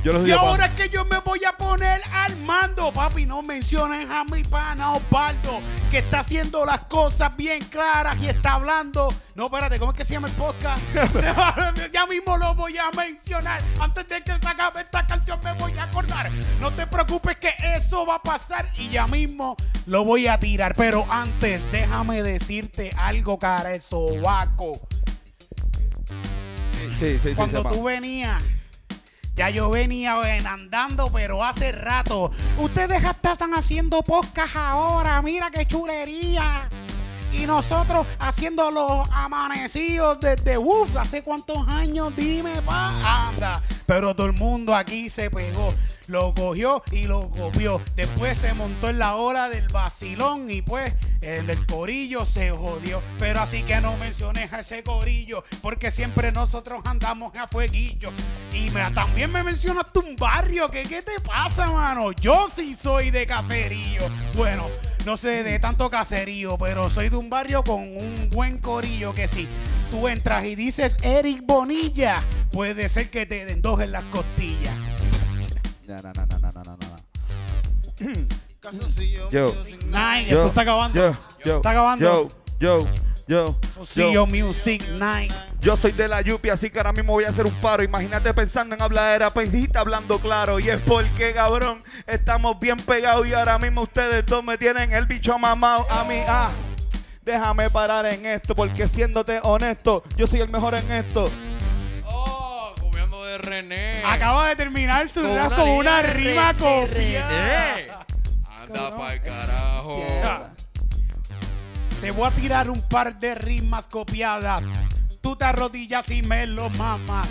Vamos. Yo los Y ahora es que yo me voy a poner al mando, papi. No mencionen a mi pana Osvaldo, que está haciendo las cosas bien claras y está hablando. No, espérate, ¿cómo es que se llama el podcast? *laughs* ya mismo lo voy a mencionar. Antes de que se acabe esta canción, me voy a acordar. No te preocupes que eso va a pasar y ya mismo lo voy a tirar. Pero antes, déjame decirte algo, cara, el sobaco. Sí, sí, sí, Cuando tú venías, ya yo venía ven, andando, pero hace rato. Ustedes hasta están haciendo podcast ahora, mira qué chulería. Y nosotros haciendo los amanecidos desde uff, hace cuántos años, dime, pa, anda. Pero todo el mundo aquí se pegó, lo cogió y lo copió. Después se montó en la hora del vacilón y pues el del corillo se jodió. Pero así que no menciones a ese corillo, porque siempre nosotros andamos a fueguillo. Y me- también me mencionaste un barrio, que qué te pasa, mano. Yo sí soy de caserío. Bueno, no sé de tanto caserío, pero soy de un barrio con un buen corillo que si tú entras y dices Eric Bonilla, puede ser que te den dos en las costillas. No, no, no, no, no, no, no, no. Calzoncillo, Yo. music Nine, Yo, esto está acabando. Yo, yo, Está acabando. Yo, yo, yo, yo. Music Night. Yo soy de la Yupi, así que ahora mismo voy a hacer un paro. Imagínate pensando en habladera, pensita hablando claro. Y es porque, cabrón, estamos bien pegados y ahora mismo ustedes dos me tienen el bicho mamado a mí. Ah, déjame parar en esto, porque siéndote honesto, yo soy el mejor en esto. De René. Acaba de terminar su Con rap con una rima copiada. Anda pa'l carajo. Te voy a tirar un par de rimas copiadas. Tú te arrodillas y me lo mamas.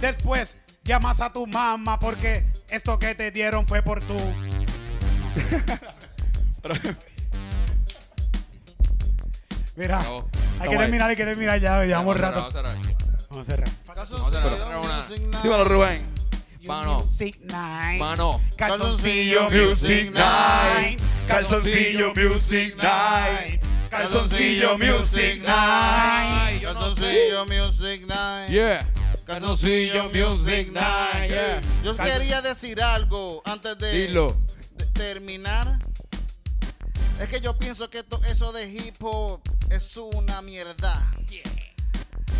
Después llamas a tu mamá porque esto que te dieron fue por tú. *laughs* Mira, hay que terminar, hay que terminar ya, llevamos Vamos a cerrar, rato. Vamos a cerrar. Vamos a cerrar. Una- music night. Dímelo, Rubén. Mano, Music Night. mano. Calzoncillo Music Night. Calzoncillo Music Night. Calzoncillo Music Night. Calzoncillo Music Night. Yeah. Calzoncillo Music Night. Yeah. Yo quería decir algo antes de, Dilo. de terminar. Es que yo pienso que eso de hip hop es una mierda.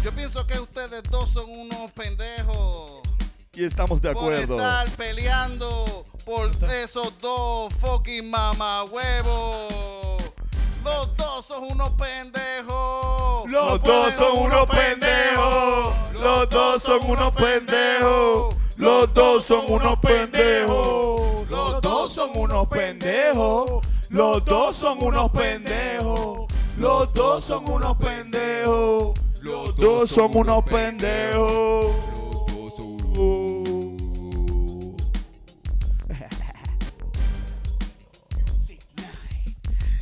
Yo pienso que ustedes dos son unos pendejos Y estamos de por acuerdo. estar peleando por esos dos fucking mamahuevos. Los dos son unos pendejos. Los dos son unos pendejos. Los dos son unos pendejos. Los dos son unos pendejos. Los dos son unos pendejos. Los dos son unos pendejos. Los dos son unos pendejos. Los dos son unos pendejos.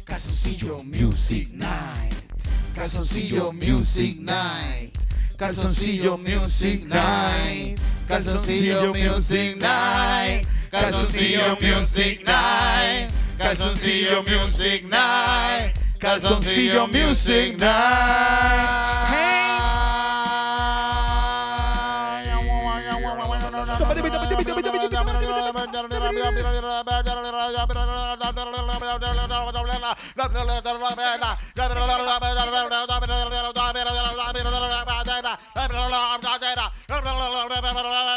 Calzoncillo Music Night. Calzoncillo Music Night. Calzoncillo Music Night. Calzoncillo Music Night. Calzoncillo Music Night. Calzoncillo Music Night. Calzoncillo Music I'm not